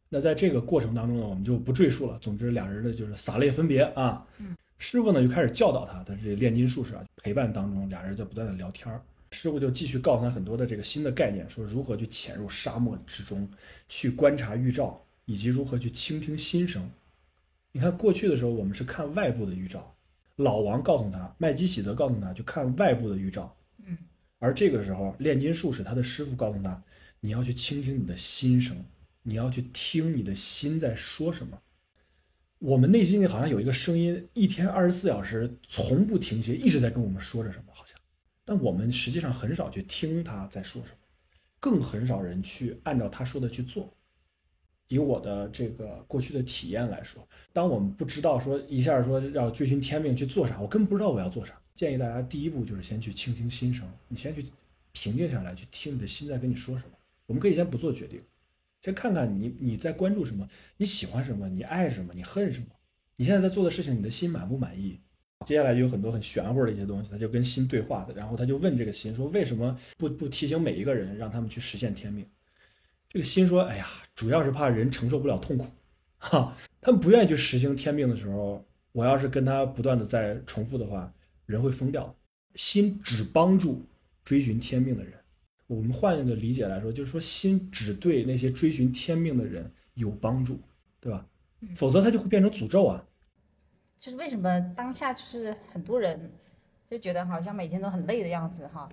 Speaker 1: 那在这个过程当中呢，我们就不赘述了。总之，俩人的就是洒泪分别啊。
Speaker 2: 嗯
Speaker 1: 师傅呢就开始教导他，他这炼金术士啊，陪伴当中，俩人在不断的聊天儿。师傅就继续告诉他很多的这个新的概念，说如何去潜入沙漠之中，去观察预兆，以及如何去倾听心声。你看，过去的时候我们是看外部的预兆，老王告诉他，麦基喜德告诉他，就看外部的预兆。
Speaker 2: 嗯，
Speaker 1: 而这个时候，炼金术士他的师傅告诉他，你要去倾听你的心声，你要去听你的心在说什么。我们内心里好像有一个声音，一天二十四小时从不停歇，一直在跟我们说着什么，好像，但我们实际上很少去听他在说什么，更很少人去按照他说的去做。以我的这个过去的体验来说，当我们不知道说一下说要追寻天命去做啥，我根本不知道我要做啥。建议大家第一步就是先去倾听心声，你先去平静下来，去听你的心在跟你说什么。我们可以先不做决定，先看看你你在关注什么，你喜欢什么，你爱什么，你恨什么，你现在在做的事情，你的心满不满意？接下来就有很多很玄乎的一些东西，他就跟心对话的，然后他就问这个心说，为什么不不提醒每一个人，让他们去实现天命？这个心说，哎呀，主要是怕人承受不了痛苦，哈，他们不愿意去实行天命的时候，我要是跟他不断的在重复的话，人会疯掉。心只帮助追寻天命的人。我们换一个理解来说，就是说心只对那些追寻天命的人有帮助，对吧？否则它就会变成诅咒啊。
Speaker 2: 就是为什么当下就是很多人就觉得好像每天都很累的样子哈，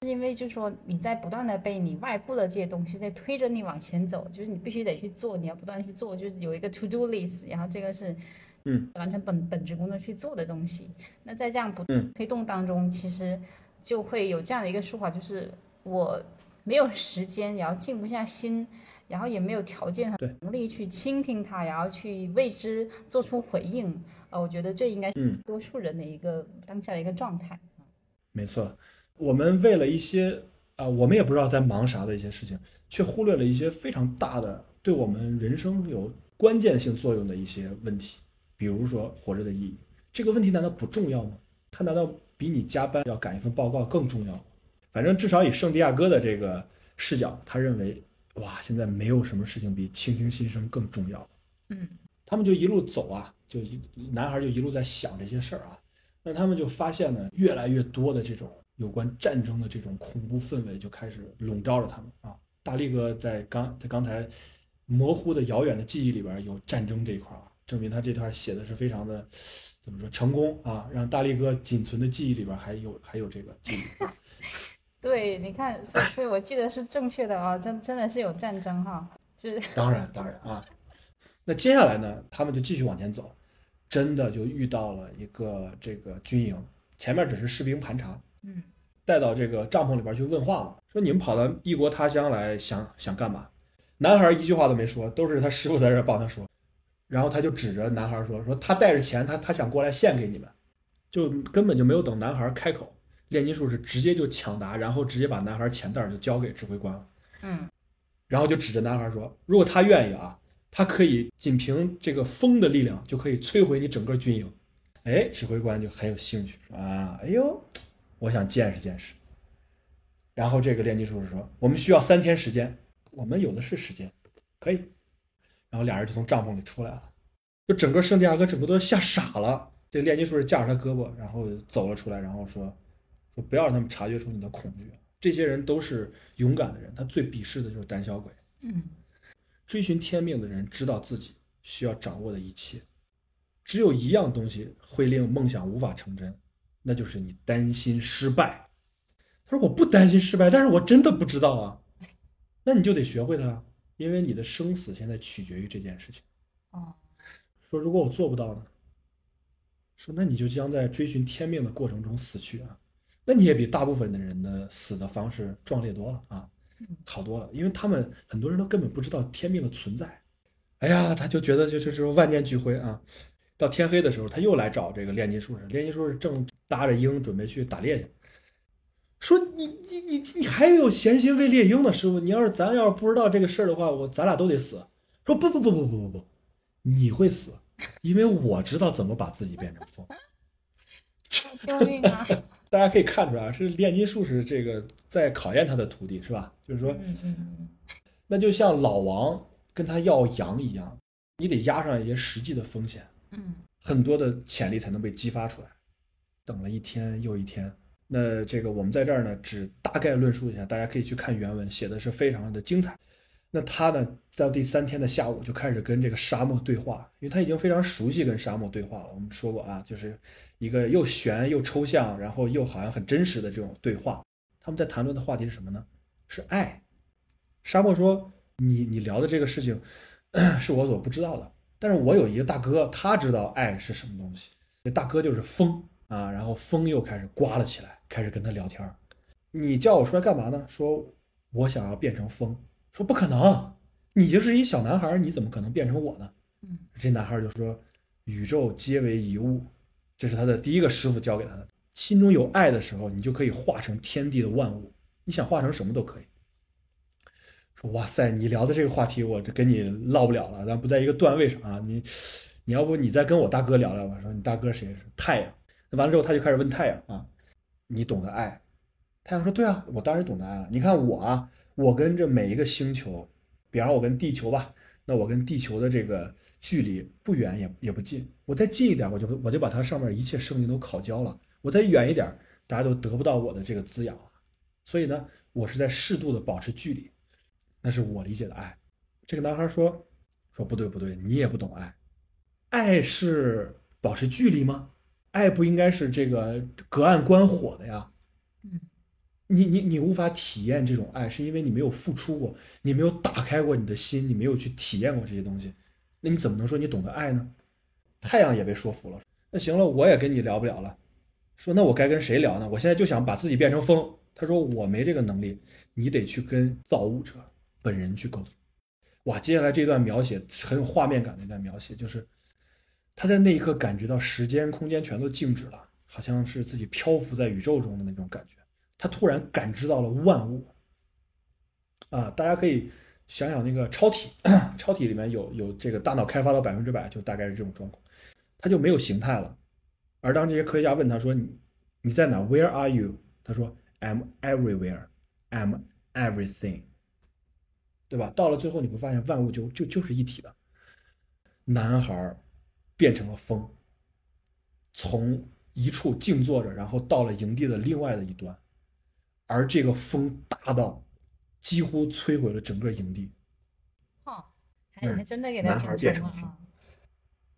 Speaker 2: 是因为就是说你在不断的被你外部的这些东西在推着你往前走，就是你必须得去做，你要不断地去做，就是有一个 to do list，然后这个是
Speaker 1: 嗯
Speaker 2: 完成本本职工作去做的东西。那在这样不
Speaker 1: 嗯
Speaker 2: 推动当中，其实就会有这样的一个说法，就是我没有时间，然后静不下心，然后也没有条件和能力去倾听他，然后去为之做出回应。呃，我觉得这应该是
Speaker 1: 嗯
Speaker 2: 多数人的一个当下的一个状态。
Speaker 1: 没错，我们为了一些啊、我们也不知道在忙啥的一些事情，却忽略了一些非常大的对我们人生有关键性作用的一些问题，比如说活着的意义。这个问题难道不重要吗？它难道比你加班要赶一份报告更重要吗？反正至少以圣地亚哥的这个视角，他认为，哇，现在没有什么事情比倾听心声更重要了。
Speaker 2: 嗯
Speaker 1: 他们就一路走啊，就一男孩就一路在想这些事儿啊，那他们就发现呢，越来越多的这种有关战争的这种恐怖氛围就开始笼罩着他们啊。大力哥在刚在刚才模糊的遥远的记忆里边有战争这一块啊，证明他这段写的是非常的怎么说成功啊，让大力哥仅存的记忆里边还有还有这个记忆。
Speaker 2: 对，你看，所以所以我记得是正确的啊，真真的是有战争哈，就是 [laughs]
Speaker 1: 当然，当然啊。那接下来呢，他们就继续往前走，真的就遇到了一个这个军营，前面只是士兵盘查，
Speaker 2: 嗯，
Speaker 1: 带到这个帐篷里边去问话了，说你们跑到异国他乡来想想干嘛？男孩一句话都没说，都是他师傅在这儿帮他说，然后他就指着男孩说，说他带着钱，他他想过来献给你们，就根本就没有等男孩开口，炼金术士直接就抢答，然后直接把男孩钱袋儿就交给指挥官了。
Speaker 2: 嗯
Speaker 1: 然后就指着男孩说：“如果他愿意啊，他可以仅凭这个风的力量就可以摧毁你整个军营。”哎，指挥官就很有兴趣，说：“啊，哎呦，我想见识见识。”然后这个炼金术士说：“我们需要三天时间，我们有的是时间，可以。”然后俩人就从帐篷里出来了，就整个圣地亚哥整个都吓傻了。这个炼金术士架着他胳膊，然后走了出来，然后说：“说不要让他们察觉出你的恐惧。这些人都是勇敢的人，他最鄙视的就是胆小鬼。”
Speaker 2: 嗯
Speaker 1: 追寻天命的人知道自己需要掌握的一切，只有一样东西会令梦想无法成真，那就是你担心失败。他说：“我不担心失败，但是我真的不知道啊。”那你就得学会它，因为你的生死现在取决于这件事情。
Speaker 2: 哦
Speaker 1: 说如果我做不到呢？说那你就将在追寻天命的过程中死去啊，那你也比大部分的人的死的方式壮烈多了啊，好多了，因为他们很多人都根本不知道天命的存在。哎呀，他就觉得就是说万念俱灰啊。到天黑的时候，他又来找这个炼金术士，炼金术士正搭着鹰准备去打猎去。说你你你你还有闲心喂猎鹰呢，师傅，你要是咱要是不知道这个事儿的话，我咱俩都得死。说不不不不不不不，你会死，因为我知道怎么把自己变成风。
Speaker 2: 救命啊！
Speaker 1: 大家可以看出来啊，是炼金术士这个在考验他的徒弟，是吧？就是说，那就像老王跟他要羊一样，你得压上一些实际的风险，
Speaker 2: 嗯
Speaker 1: 很多的潜力才能被激发出来。等了一天又一天，那这个我们在这儿呢，只大概论述一下，大家可以去看原文，写的是非常的精彩。那他呢，到第三天的下午就开始跟这个沙漠对话，因为他已经非常熟悉跟沙漠对话了。我们说过啊，就是一个又悬又抽象，然后又好像很真实的这种对话。他们在谈论的话题是什么呢？是爱。沙漠说：“你你聊的这个事情 [clears throat] 是我所不知道的，但是我有一个大哥，他知道爱是什么东西。那大哥就是风啊，然后风又开始刮了起来，开始跟他聊天儿。你叫我出来干嘛呢？说我想要变成风。说不可能，你就是一小男孩，你怎么可能变成我呢？
Speaker 2: 嗯
Speaker 1: 这男孩就说：“宇宙皆为一物。”这是他的第一个师傅教给他的。心中有爱的时候，你就可以化成天地的万物，你想化成什么都可以。说哇塞，你聊的这个话题，我这跟你唠不了了，咱不在一个段位上啊。你，你要不你再跟我大哥聊聊吧？说你大哥谁是太阳？那完了之后，他就开始问太阳啊，你懂得爱？太阳说对啊，我当然懂得爱了。你看我啊，我跟这每一个星球，比方我跟地球吧，那我跟地球的这个距离不远也也不近，我再近一点，我就我就把它上面一切生命都烤焦了；我再远一点，大家都得不到我的这个滋养了。所以呢，我是在适度的保持距离，那是我理解的爱。这个男孩说说不对不对，你也不懂爱，爱是保持距离吗？爱不应该是这个隔岸观火的呀。
Speaker 2: 嗯
Speaker 1: 你你你无法体验这种爱，是因为你没有付出过，你没有打开过你的心，你没有去体验过这些东西，那你怎么能说你懂得爱呢？太阳也被说服了，那行了，我也跟你聊不了了。说那我该跟谁聊呢？我现在就想把自己变成风。他说我没这个能力，你得去跟造物者本人去沟通。哇，接下来这段描写很有画面感的一段描写，就是他在那一刻感觉到时间、空间全都静止了，好像是自己漂浮在宇宙中的那种感觉。他突然感知到了万物。啊，大家可以想想那个超体，超体里面有有这个大脑开发到百分之百，就大概是这种状况，他就没有形态了。而当这些科学家问他说：“你你在哪？Where are you？” 他说：“I'm everywhere. I'm everything。”对吧？到了最后你会发现万物就就就是一体的。男孩变成了风，从一处静坐着，然后到了营地的另外的一端，而这个风大到。几乎摧毁了整个营地。
Speaker 2: 哦，还还真的给他
Speaker 1: 变成了。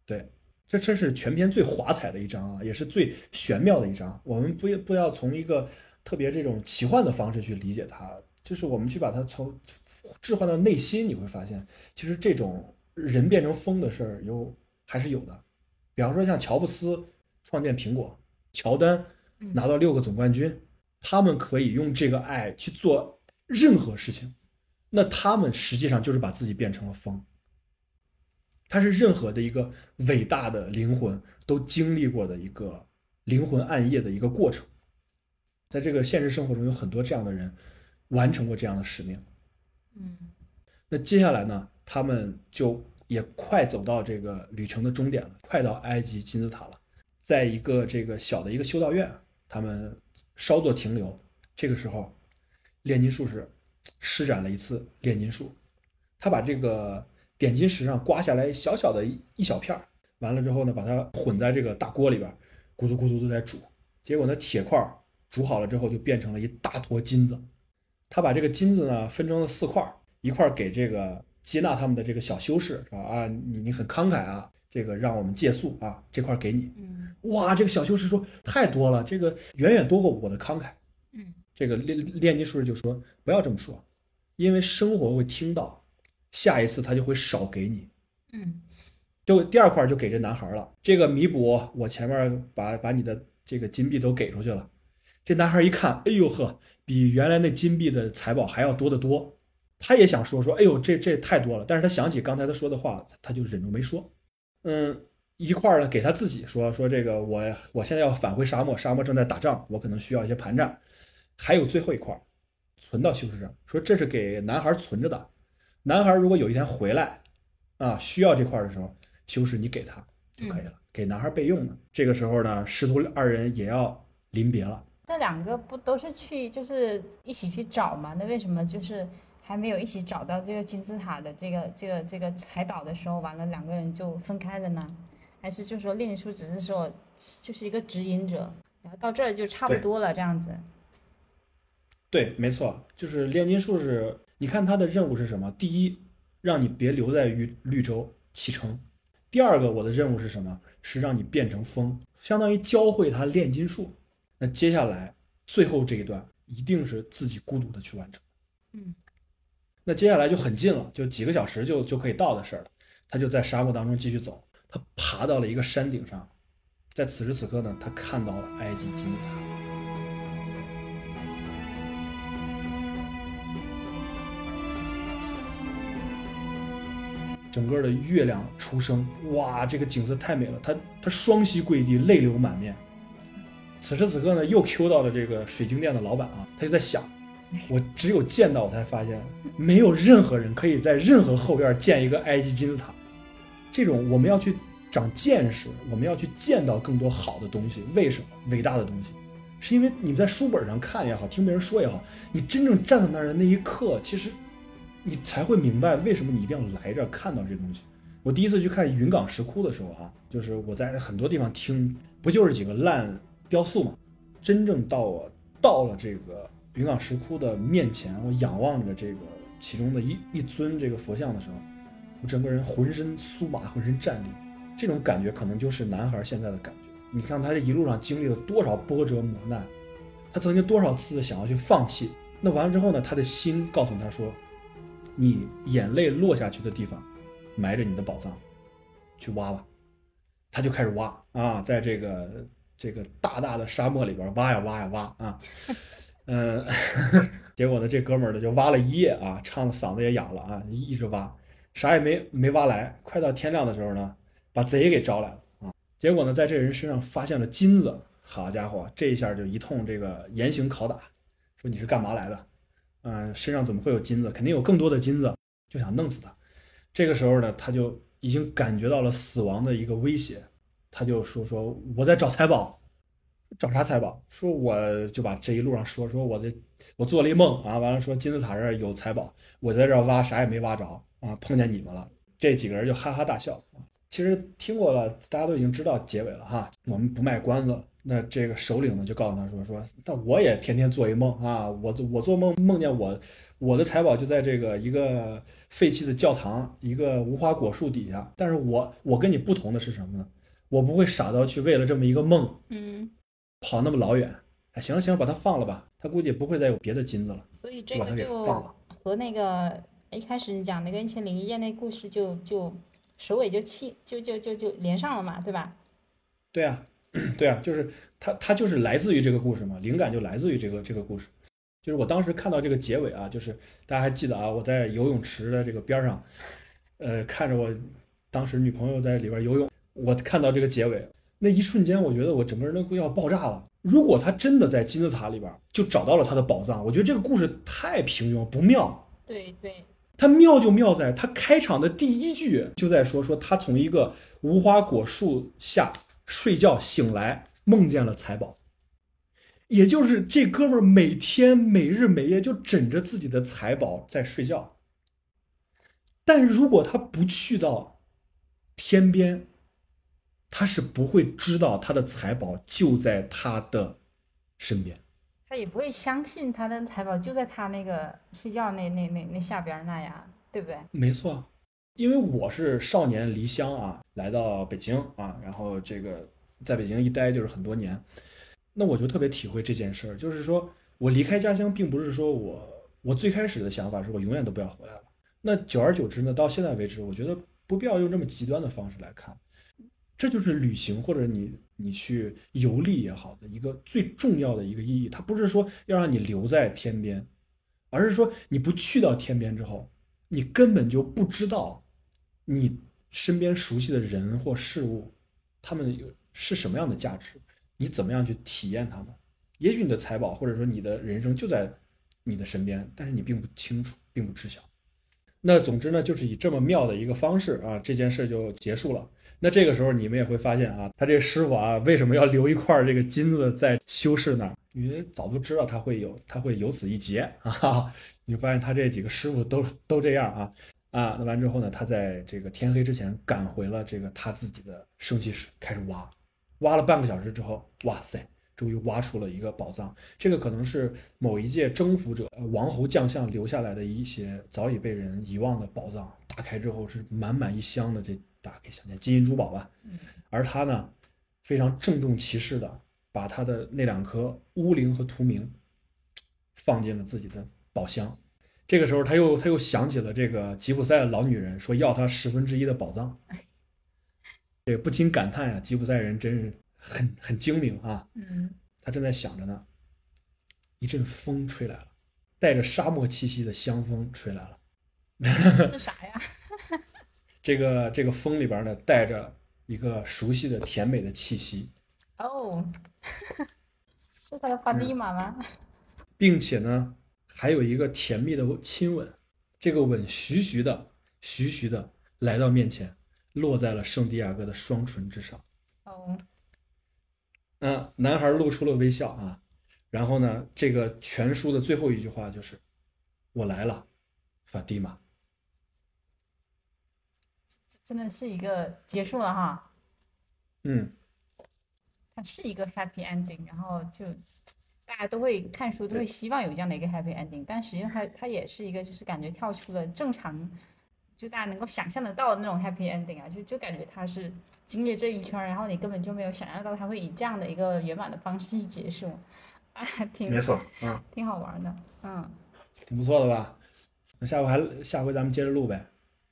Speaker 1: 对，这这是全篇最华彩的一章啊，也是最玄妙的一章。我们不不要从一个特别这种奇幻的方式去理解它，就是我们去把它从置换到内心，你会发现，其实这种人变成风的事儿有还是有的。比方说像乔布斯创建苹果，乔丹拿到六个总冠军，他们可以用这个爱去做。任何事情，那他们实际上就是把自己变成了风。他是任何的一个伟大的灵魂都经历过的一个灵魂暗夜的一个过程。在这个现实生活中，有很多这样的人完成过这样的使命。
Speaker 2: 嗯，
Speaker 1: 那接下来呢，他们就也快走到这个旅程的终点了，快到埃及金字塔了。在一个这个小的一个修道院，他们稍作停留。这个时候。炼金术士施展了一次炼金术，他把这个点金石上刮下来小小的一一小片儿，完了之后呢，把它混在这个大锅里边，咕嘟咕嘟的在煮。结果呢，铁块煮好了之后就变成了一大坨金子。他把这个金子呢分成了四块，一块给这个接纳他们的这个小修士，是吧？啊，你你很慷慨啊，这个让我们借宿啊，这块给你。哇，这个小修士说太多了，这个远远多过我的慷慨。这个炼炼金术士就说：“不要这么说，因为生活会听到，下一次他就会少给你。”
Speaker 2: 嗯，
Speaker 1: 就第二块就给这男孩了，这个弥补我前面把把你的这个金币都给出去了。这男孩一看，哎呦呵，比原来那金币的财宝还要多得多。他也想说说，哎呦，这这太多了。但是他想起刚才他说的话，他就忍住没说。嗯，一块呢给他自己说说这个我我现在要返回沙漠，沙漠正在打仗，我可能需要一些盘缠。还有最后一块，存到修士上，说这是给男孩存着的。男孩如果有一天回来，啊，需要这块的时候，修士你给他就可以了，给男孩备用的。这个时候呢，师徒二人也要临别了。
Speaker 2: 那两个不都是去就是一起去找吗？那为什么就是还没有一起找到这个金字塔的这个这个这个海岛的时候，完了两个人就分开了呢？还是就说炼金术只是说就是一个指引者，然后到这儿就差不多了这样子？
Speaker 1: 对，没错，就是炼金术士。你看他的任务是什么？第一，让你别留在绿绿洲启程；第二个，我的任务是什么？是让你变成风，相当于教会他炼金术。那接下来最后这一段一定是自己孤独的去完成。
Speaker 2: 嗯，
Speaker 1: 那接下来就很近了，就几个小时就就可以到的事儿了。他就在沙漠当中继续走，他爬到了一个山顶上，在此时此刻呢，他看到了埃及金字塔。整个的月亮出生，哇，这个景色太美了。他他双膝跪地，泪流满面。此时此刻呢，又 Q 到了这个水晶店的老板啊，他就在想，我只有见到我才发现，没有任何人可以在任何后院建一个埃及金字塔。这种我们要去长见识，我们要去见到更多好的东西。为什么伟大的东西？是因为你们在书本上看也好，听别人说也好，你真正站在那儿的那一刻，其实。你才会明白为什么你一定要来这儿看到这东西。我第一次去看云冈石窟的时候啊，就是我在很多地方听，不就是几个烂雕塑吗？真正到我到了这个云冈石窟的面前，我仰望着这个其中的一一尊这个佛像的时候，我整个人浑身酥麻，浑身战栗。这种感觉可能就是男孩现在的感觉。你看他这一路上经历了多少波折磨难，他曾经多少次想要去放弃。那完了之后呢，他的心告诉他说。你眼泪落下去的地方，埋着你的宝藏，去挖吧。他就开始挖啊，在这个这个大大的沙漠里边挖呀挖呀挖啊，嗯，[laughs] 结果呢，这哥们儿呢就挖了一夜啊，唱的嗓子也哑了啊，一直挖，啥也没没挖来。快到天亮的时候呢，把贼给招来了啊。结果呢，在这人身上发现了金子，好家伙，这一下就一通这个严刑拷打，说你是干嘛来的？嗯，身上怎么会有金子？肯定有更多的金子，就想弄死他。这个时候呢，他就已经感觉到了死亡的一个威胁，他就说说我在找财宝，找啥财宝？说我就把这一路上说说我的，我做了一梦啊，完了说金字塔这儿有财宝，我在这儿挖啥也没挖着啊，碰见你们了。这几个人就哈哈大笑。其实听过了，大家都已经知道结尾了哈，我们不卖关子了。那这个首领呢，就告诉他说说，那我也天天做一梦啊，我我做梦梦见我我的财宝就在这个一个废弃的教堂，一个无花果树底下。但是我我跟你不同的是什么呢？我不会傻到去为了这么一个梦，
Speaker 2: 嗯，
Speaker 1: 跑那么老远。哎，行了行了，把它放了吧，他估计不会再有别的金子了。
Speaker 2: 所以这个就
Speaker 1: 放了。
Speaker 2: 和那个一开始你讲那个一千零一夜那故事就就首尾就气就就就就连上了嘛，对吧？
Speaker 1: 对啊，[clears throat] 对啊，就是它，它就是来自于这个故事嘛，灵感就来自于这个这个故事。就是我当时看到这个结尾啊，就是大家还记得啊，我在游泳池的这个边儿上，呃，看着我当时女朋友在里边游泳，我看到这个结尾，那一瞬间，我觉得我整个人都快要爆炸了。如果他真的在金字塔里边就找到了他的宝藏，我觉得这个故事太平庸不妙。
Speaker 2: 对对，
Speaker 1: 它妙就妙在它开场的第一句就在说说他从一个无花果树下睡觉醒来，梦见了财宝，也就是这哥们儿每天每日每夜就枕着自己的财宝在睡觉。但如果他不去到天边，他是不会知道他的财宝就在他的身边。
Speaker 2: 他也不会相信他的财宝就在他那个睡觉那那那那下边那呀，对不对？
Speaker 1: 没错，因为我是少年离乡啊，来到北京啊，然后这个在北京一待就是很多年，那我就特别体会这件事儿，就是说我离开家乡，并不是说我我最开始的想法是我永远都不要回来了。那久而久之呢，到现在为止，我觉得不必要用这么极端的方式来看，这就是旅行或者你你去游历也好的一个最重要的一个意义。它不是说要让你留在天边，而是说你不去到天边之后，你根本就不知道你身边熟悉的人或事物，他们有是什么样的价值，你怎么样去体验他们。也许你的财宝或者说你的人生就在你的身边，但是你并不清楚，并不知晓。那总之呢，就是以这么妙的一个方式啊，这件事就结束了。那这个时候你们也会发现啊，他这师傅啊，为什么要留一块这个金子在修士那儿？因为早都知道他会有，他会有此一劫啊。[laughs] 你发现他这几个师傅都都这样啊啊。那完之后呢，他在这个天黑之前赶回了这个他自己的生气室，开始挖，挖了半个小时之后，哇塞！终于挖出了一个宝藏，这个可能是某一届征服者、呃王侯将相留下来的一些早已被人遗忘的宝藏。打开之后是满满一箱的，这大家可以想见金银珠宝吧。而他呢，非常郑重其事的把他的那两颗乌灵和图明放进了自己的宝箱。这个时候，他又他又想起了这个吉普赛的老女人，说要他十分之一的宝藏。[laughs] 这个不禁感叹呀、吉普赛人真是很很精明啊。
Speaker 2: 嗯，
Speaker 1: 他正在想着呢，一阵风吹来了，带着沙漠气息的香风吹来了。
Speaker 2: 这 [laughs] 啥呀？[laughs]
Speaker 1: 这个这个风里边呢，带着一个熟悉的甜美的气息，
Speaker 2: 哦，这他的法蒂玛吗？
Speaker 1: 并且呢，还有一个甜蜜的亲吻。这个吻徐徐的、徐徐的来到面前，落在了圣地亚哥的双唇之上。
Speaker 2: 哦，
Speaker 1: 嗯，男孩露出了微笑啊。然后呢，这个全书的最后一句话就是：“我来了，法蒂玛。”
Speaker 2: 真的是一个结束了哈。
Speaker 1: 嗯，
Speaker 2: 它是一个 happy ending，然后就大家都会看书，都会希望有这样的一个 happy ending，但实际上它它也是一个就是感觉跳出了正常，就大家能够想象得到的那种 happy ending 啊，就就感觉它是经历这一圈儿，然后你根本就没有想象到它会以这样的一个圆满的方式去结束，啊，挺
Speaker 1: 没错，嗯，
Speaker 2: 挺好玩的，嗯，
Speaker 1: 挺不错的吧？那下回还下回咱们接着录呗。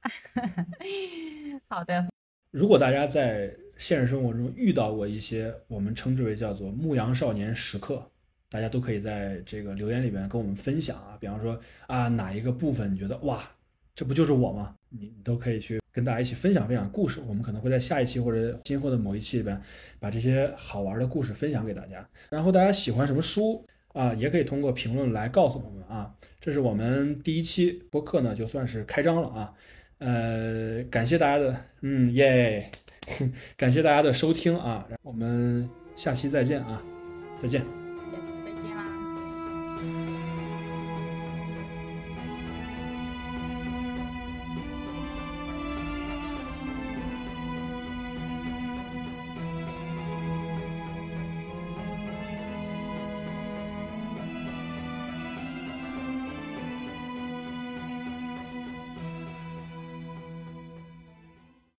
Speaker 1: [laughs]
Speaker 2: 好的，
Speaker 1: 如果大家在现实生活中遇到过一些我们称之为叫做“牧羊少年时刻”，大家都可以在这个留言里面跟我们分享啊。比方说啊，哪一个部分你觉得哇，这不就是我吗？你都可以去跟大家一起分享分享故事。我们可能会在下一期或者今后的某一期里边，把这些好玩的故事分享给大家。然后大家喜欢什么书啊，也可以通过评论来告诉我们啊。这是我们第一期播客呢，就算是开张了啊。呃，感谢大家的，嗯耶，[laughs] 感谢大家的收听啊，我们下期再见啊，再见。